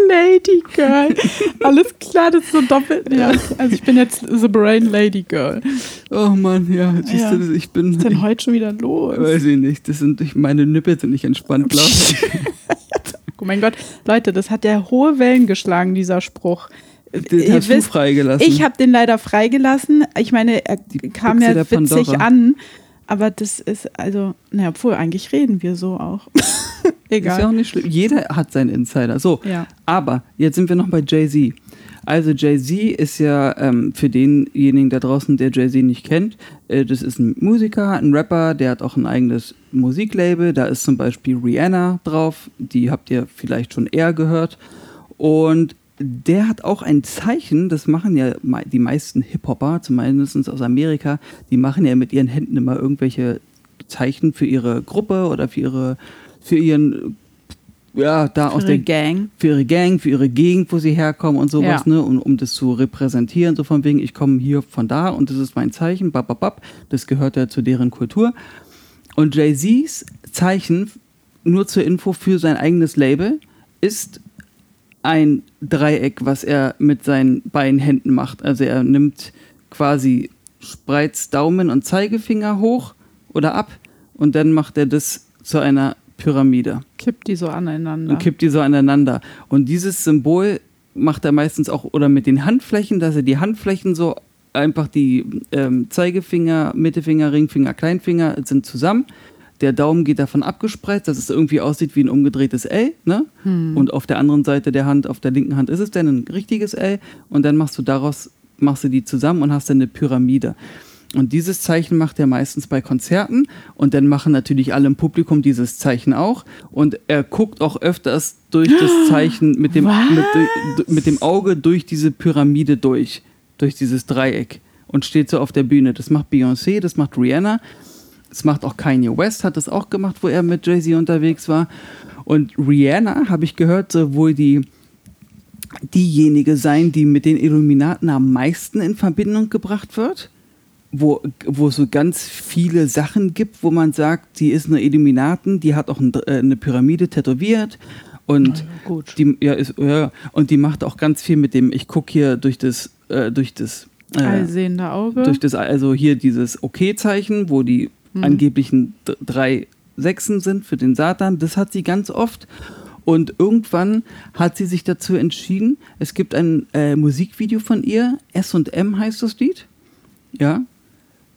A: Lady Girl. Alles klar, das ist so doppelt. Ja. Also ich bin jetzt The Brain Lady Girl.
B: Oh Mann, ja, siehst
A: Ja.
B: du, ich bin.
A: Was ist denn heute schon wieder los?
B: Weiß ich nicht. Das sind, ich- meine Nippel sind nicht entspannt, glaube ich.
A: Oh mein Gott, Leute, das hat ja hohe Wellen geschlagen, dieser Spruch.
B: Den
A: Ihr
B: hast du
A: wisst,
B: freigelassen.
A: Ich habe den leider freigelassen. Ich meine, er
B: Die
A: kam
B: Büchse
A: ja witzig an, aber das ist also, naja, obwohl eigentlich reden wir so auch.
B: Ist ja
A: Egal.
B: auch nicht schlimm. Jeder hat seinen Insider. So,
A: Ja.
B: aber jetzt sind wir noch bei Jay-Z. Also Jay-Z ist ja ähm, für denjenigen da draußen, der Jay-Z nicht kennt, äh, das ist ein Musiker, ein Rapper, der hat auch ein eigenes Musiklabel. Da ist zum Beispiel Rihanna drauf, die habt ihr vielleicht schon eher gehört. Und der hat auch ein Zeichen, das machen ja die meisten Hip-Hopper, zumindest aus Amerika, die machen ja mit ihren Händen immer irgendwelche Zeichen für ihre Gruppe oder für ihre, für ihren, ja, da aus
A: Für
B: der
A: ihre Gang.
B: für ihre Gang, für ihre Gegend, wo sie herkommen und sowas,
A: Ja.
B: ne, um, um das zu repräsentieren, so von wegen, ich komme hier von da und das ist mein Zeichen, bap, bap, bap, das gehört ja zu deren Kultur. Und Jay-Z's Zeichen, nur zur Info für sein eigenes Label, ist ein Dreieck, was er mit seinen beiden Händen macht. Also er nimmt quasi, spreizt Daumen und Zeigefinger hoch oder ab und dann macht er das zu einer Pyramide
A: Kippt die so aneinander.
B: und kippt die so aneinander. Und dieses Symbol macht er meistens auch oder mit den Handflächen, dass er die Handflächen so einfach die ähm, Zeigefinger, Mittelfinger, Ringfinger, Kleinfinger sind zusammen. Der Daumen geht davon abgespreizt, dass es irgendwie aussieht wie ein umgedrehtes L. Ne? Und auf der anderen Seite der Hand, auf der linken Hand ist es dann ein richtiges L. Und dann machst du daraus, machst du die zusammen und hast dann eine Pyramide. Und dieses Zeichen macht er meistens bei Konzerten und dann machen natürlich alle im Publikum dieses Zeichen auch. Und er guckt auch öfters durch das Zeichen mit dem, mit, durch- mit dem Auge durch diese Pyramide durch, durch dieses Dreieck. und steht so auf der Bühne. Das macht Beyoncé, das macht Rihanna, das macht auch Kanye West, hat das auch gemacht, wo er mit Jay-Z unterwegs war. Und Rihanna, habe ich gehört, soll wohl die, diejenige sein, die mit den Illuminaten am meisten in Verbindung gebracht wird. Wo, wo es so ganz viele Sachen gibt, wo man sagt, die ist eine Illuminaten, die hat auch ein, äh, eine Pyramide tätowiert und
A: ja,
B: die ja, ist, ja, und die macht auch ganz viel mit dem, ich gucke hier durch das, äh, durch das äh,
A: Allsehende Auge.
B: durch das, also hier dieses Okay-Zeichen, wo die
A: Mhm.
B: angeblichen drei Sechsen sind für den Satan, das hat sie ganz oft. Und irgendwann hat sie sich dazu entschieden, es gibt ein äh, Musikvideo von ihr, S&M heißt das Lied. Ja.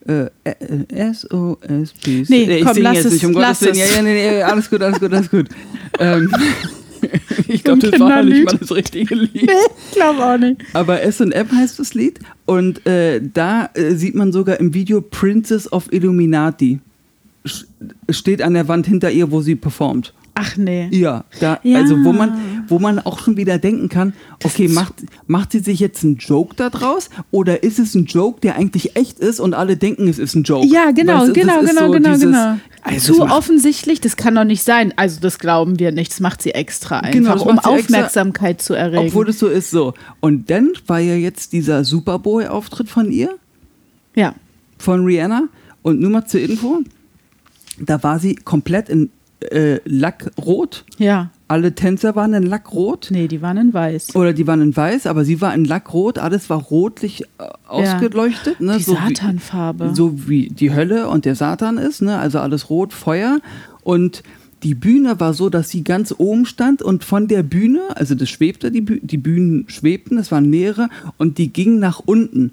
B: Äh, äh, S-O-S-P.
A: Nee,
B: ich
A: komm,
B: singe
A: lass
B: jetzt
A: es,
B: nicht, um
A: lass
B: Gottes Willen.
A: es.
B: Ja, ja, nee, nee, alles gut, alles gut, alles gut. ähm, ich glaube, das war nicht mal das richtige Lied.
A: ich glaube auch nicht.
B: Aber SM heißt das Lied und äh, da äh, sieht man sogar im Video Princess of Illuminati. Sch- Steht an der Wand hinter ihr, wo sie performt.
A: Ach nee.
B: Ja, da,
A: Ja.
B: also wo man, wo man auch schon wieder denken kann, okay, macht, macht sie sich jetzt einen Joke da draus oder ist es ein Joke, der eigentlich echt ist und alle denken, es ist ein Joke?
A: Ja, genau,
B: das
A: genau,
B: ist
A: genau,
B: so
A: genau,
B: dieses-
A: genau.
B: Also
A: Zu offensichtlich, das kann doch nicht sein. Also das glauben wir nicht. Das macht sie extra einfach,
B: Genau,
A: um
B: sie extra,
A: Aufmerksamkeit zu erregen.
B: Obwohl es so ist, so. Und dann war ja jetzt dieser Super Bowl-Auftritt von ihr.
A: ja.
B: von Rihanna. Und nur mal zur Info, da war sie komplett in äh, Lackrot.
A: Ja.
B: Alle Tänzer waren in Lackrot.
A: Nee, die waren in weiß.
B: Oder die waren in weiß, aber sie war in Lackrot. Alles war rotlich äh, ausgeleuchtet. Ne?
A: Die
B: so
A: Satanfarbe.
B: Wie, so wie die Hölle und der Satan ist. Ne? Also alles rot, Feuer. Und die Bühne war so, dass sie ganz oben stand und von der Bühne, also das schwebte, die, Büh die Bühnen schwebten, es waren mehrere und die gingen nach unten.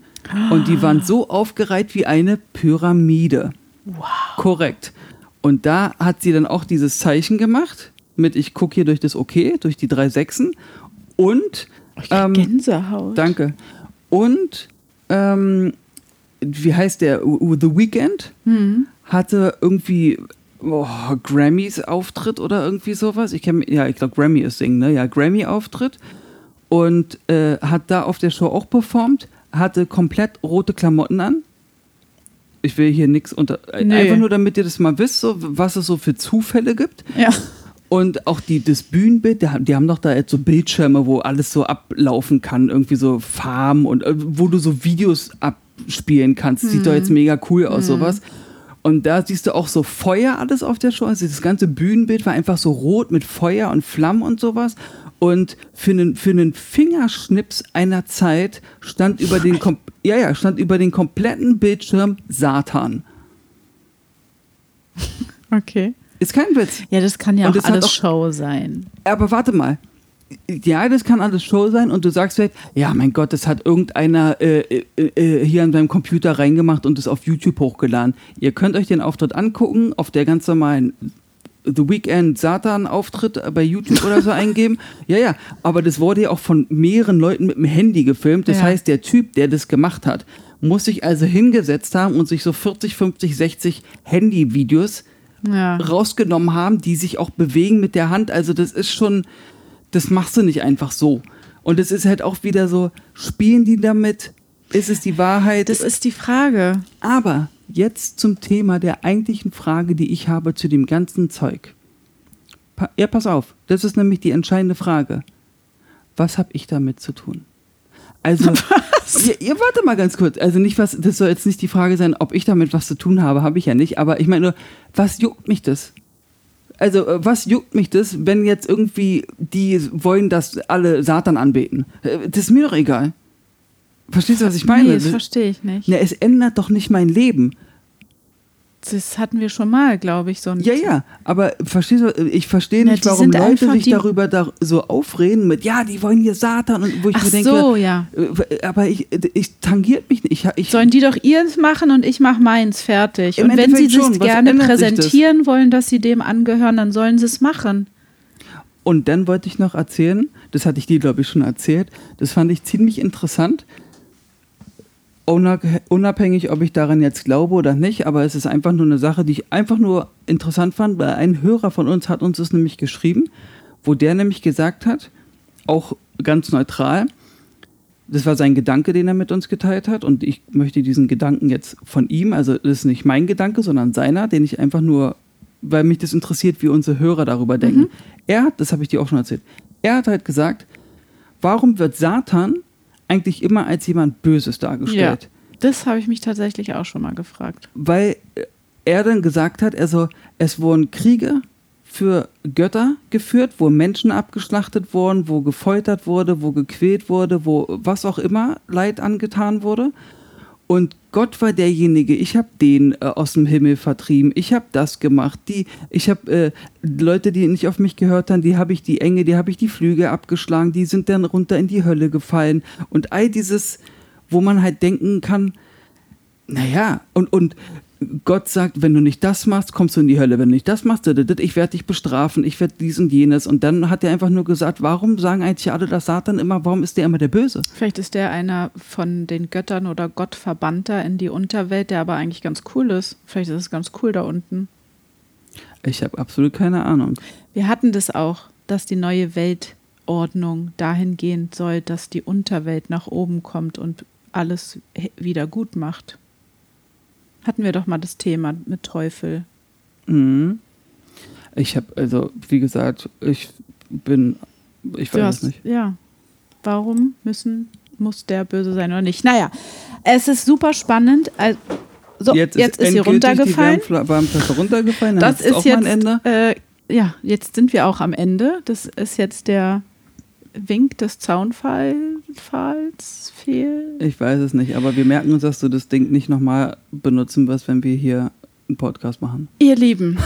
B: Und die waren so aufgereiht wie eine Pyramide.
A: Wow.
B: Korrekt. Und da hat sie dann auch dieses Zeichen gemacht mit ich gucke hier durch das Okay, durch die drei Sechsen. Und ähm,
A: Gänsehaut.
B: danke. Und ähm, wie heißt der? The Weeknd
A: Hm.
B: hatte irgendwie oh, Grammys Auftritt oder irgendwie sowas. Ich kenn, ja, ich glaube Grammy ist Singen, ne? Ja, Grammy Auftritt und äh, hat da auf der Show auch performt, hatte komplett rote Klamotten an. Ich will hier nichts unter.
A: Nee.
B: Einfach nur, damit ihr das mal wisst, so, was es so für Zufälle gibt.
A: Ja.
B: Und auch die, das Bühnenbild, die haben, die haben doch da jetzt so Bildschirme, wo alles so ablaufen kann, irgendwie so Farben und äh, wo du so Videos abspielen kannst. Sieht doch jetzt mega cool aus, sowas. Und da siehst du auch so Feuer alles auf der Show. Also das ganze Bühnenbild war einfach so rot mit Feuer und Flammen und sowas. Und für einen, für einen Fingerschnips einer Zeit stand über den, kom ja, ja, stand über den kompletten Bildschirm Satan.
A: Okay.
B: Ist kein Witz.
A: Ja, das kann ja
B: Und
A: auch alles
B: auch-
A: Show sein.
B: Aber warte mal. Ja, das kann alles Show sein und du sagst vielleicht, ja, mein Gott, das hat irgendeiner äh, äh, äh, hier an seinem Computer reingemacht und es auf YouTube hochgeladen. Ihr könnt euch den Auftritt angucken, auf der ganz normalen The Weekend Satan Auftritt bei YouTube oder so eingeben. Ja, ja, aber das wurde ja auch von mehreren Leuten mit dem Handy gefilmt. Das
A: Ja.
B: heißt, der Typ, der das gemacht hat, muss sich also hingesetzt haben und sich so 40, 50, 60 Handyvideos
A: Ja.
B: rausgenommen haben, die sich auch bewegen mit der Hand. Also das ist schon, das machst du nicht einfach so. Und es ist halt auch wieder so, spielen die damit? Ist es die Wahrheit?
A: Das ist die Frage.
B: Aber jetzt zum Thema der eigentlichen Frage, die ich habe zu dem ganzen Zeug. Pa ja, pass auf, das ist nämlich die entscheidende Frage. Was habe ich damit zu tun? Also, ihr, ihr warte mal ganz kurz. Also nicht was, das soll jetzt nicht die Frage sein, ob ich damit was zu tun habe, habe ich ja nicht. Aber ich meine nur, was juckt mich das? Also, äh, was juckt mich das, wenn jetzt irgendwie die wollen, dass alle Satan anbeten? Äh, Das ist mir doch egal. Verstehst du, was ich meine?
A: nee, das
B: Das-
A: verstehe ich nicht.
B: na, es ändert doch nicht mein Leben.
A: Das hatten wir schon mal, glaube ich, so ein
B: Ja, ja, aber verstehst du, ich verstehe
A: Ja,
B: nicht,
A: die
B: warum Leute sich darüber da so aufreden mit, ja, die wollen hier Satan und wo ich
A: Ach
B: mir denke,
A: so, ja.
B: äh, aber ich, ich tangiert mich nicht. Ich, ich,
A: Sollen die doch ihrs machen und ich mach meins fertig. Und wenn sie sich
B: schon. Was
A: gerne
B: sich das?
A: präsentieren wollen, dass sie dem angehören, dann sollen sie es machen.
B: Und dann wollte ich noch erzählen, das hatte ich dir, glaube ich, schon erzählt, das fand ich ziemlich interessant. Unab- Unabhängig, ob ich daran jetzt glaube oder nicht, aber es ist einfach nur eine Sache, die ich einfach nur interessant fand, weil ein Hörer von uns hat uns das nämlich geschrieben, wo der nämlich gesagt hat, auch ganz neutral, das war sein Gedanke, den er mit uns geteilt hat. Und ich möchte diesen Gedanken jetzt von ihm, also das ist nicht mein Gedanke, sondern seiner, den ich einfach nur, weil mich das interessiert, wie unsere Hörer darüber denken.
A: Mhm.
B: Er hat, das habe ich dir auch schon erzählt, er hat halt gesagt, warum wird Satan eigentlich immer als jemand Böses dargestellt?
A: Das habe ich mich tatsächlich auch schon mal gefragt.
B: Weil er dann gesagt hat, also es wurden Kriege für Götter geführt, wo Menschen abgeschlachtet wurden, wo gefoltert wurde, wo gequält wurde, wo was auch immer Leid angetan wurde. Und Gott war derjenige, ich habe den äh, aus dem Himmel vertrieben, ich habe das gemacht, die, ich habe äh, Leute, die nicht auf mich gehört haben, die habe ich die Enge, die habe ich die Flügel abgeschlagen, die sind dann runter in die Hölle gefallen. Und all dieses, wo man halt denken kann, naja, und, und Gott sagt, wenn du nicht das machst, kommst du in die Hölle. Wenn du nicht das machst, ich werde dich bestrafen, ich werde dies und jenes. Und dann hat er einfach nur gesagt, warum sagen eigentlich alle das Satan immer, warum ist der immer der Böse?
A: Vielleicht ist der einer von den Göttern oder Gott verbannter in die Unterwelt, der aber eigentlich ganz cool ist. Vielleicht ist es ganz cool da unten.
B: Ich habe absolut keine Ahnung.
A: Wir hatten das auch, dass die neue Weltordnung dahingehend soll, dass die Unterwelt nach oben kommt und alles wieder gut macht. Hatten wir doch mal das Thema mit Teufel.
B: Mhm. Ich habe, also, wie gesagt, ich bin, ich weiß
A: hast,
B: es nicht.
A: Ja. Warum müssen, muss der böse sein oder nicht? Naja, es ist super spannend. Also, so, jetzt, jetzt ist, sie runtergefallen.
B: Die Wärmflasche runtergefallen.
A: Das ist jetzt, äh, ja, jetzt sind wir auch am Ende. Das ist jetzt der Wink des Zaunfalls fehl?
B: Ich weiß es nicht, aber wir merken uns, dass du das Ding nicht nochmal benutzen wirst, wenn wir hier einen Podcast machen.
A: Ihr Lieben,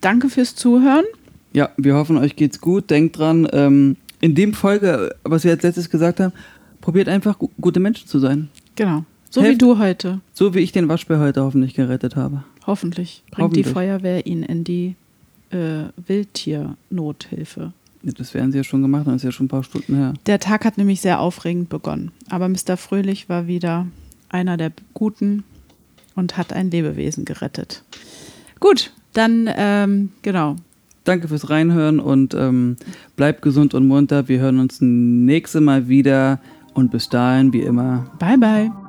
A: danke fürs Zuhören.
B: Ja, wir hoffen, euch geht's gut. Denkt dran, ähm, in dem Folge, was wir als letztes gesagt haben, probiert einfach gu gute Menschen zu sein.
A: Genau. So Helft, wie du heute.
B: So wie ich den Waschbär heute hoffentlich gerettet habe.
A: Hoffentlich. Bringt hoffentlich. die Feuerwehr ihn in die äh, Wildtiernothilfe.
B: Das werden sie ja schon gemacht, das ist ja schon ein paar Stunden her.
A: Der Tag hat nämlich sehr aufregend begonnen. Aber Mr. Fröhlich war wieder einer der Guten und hat ein Lebewesen gerettet. Gut, dann ähm, genau.
B: Danke fürs Reinhören und ähm, bleibt gesund und munter. Wir hören uns nächste Mal wieder und bis dahin, wie immer.
A: Bye, bye.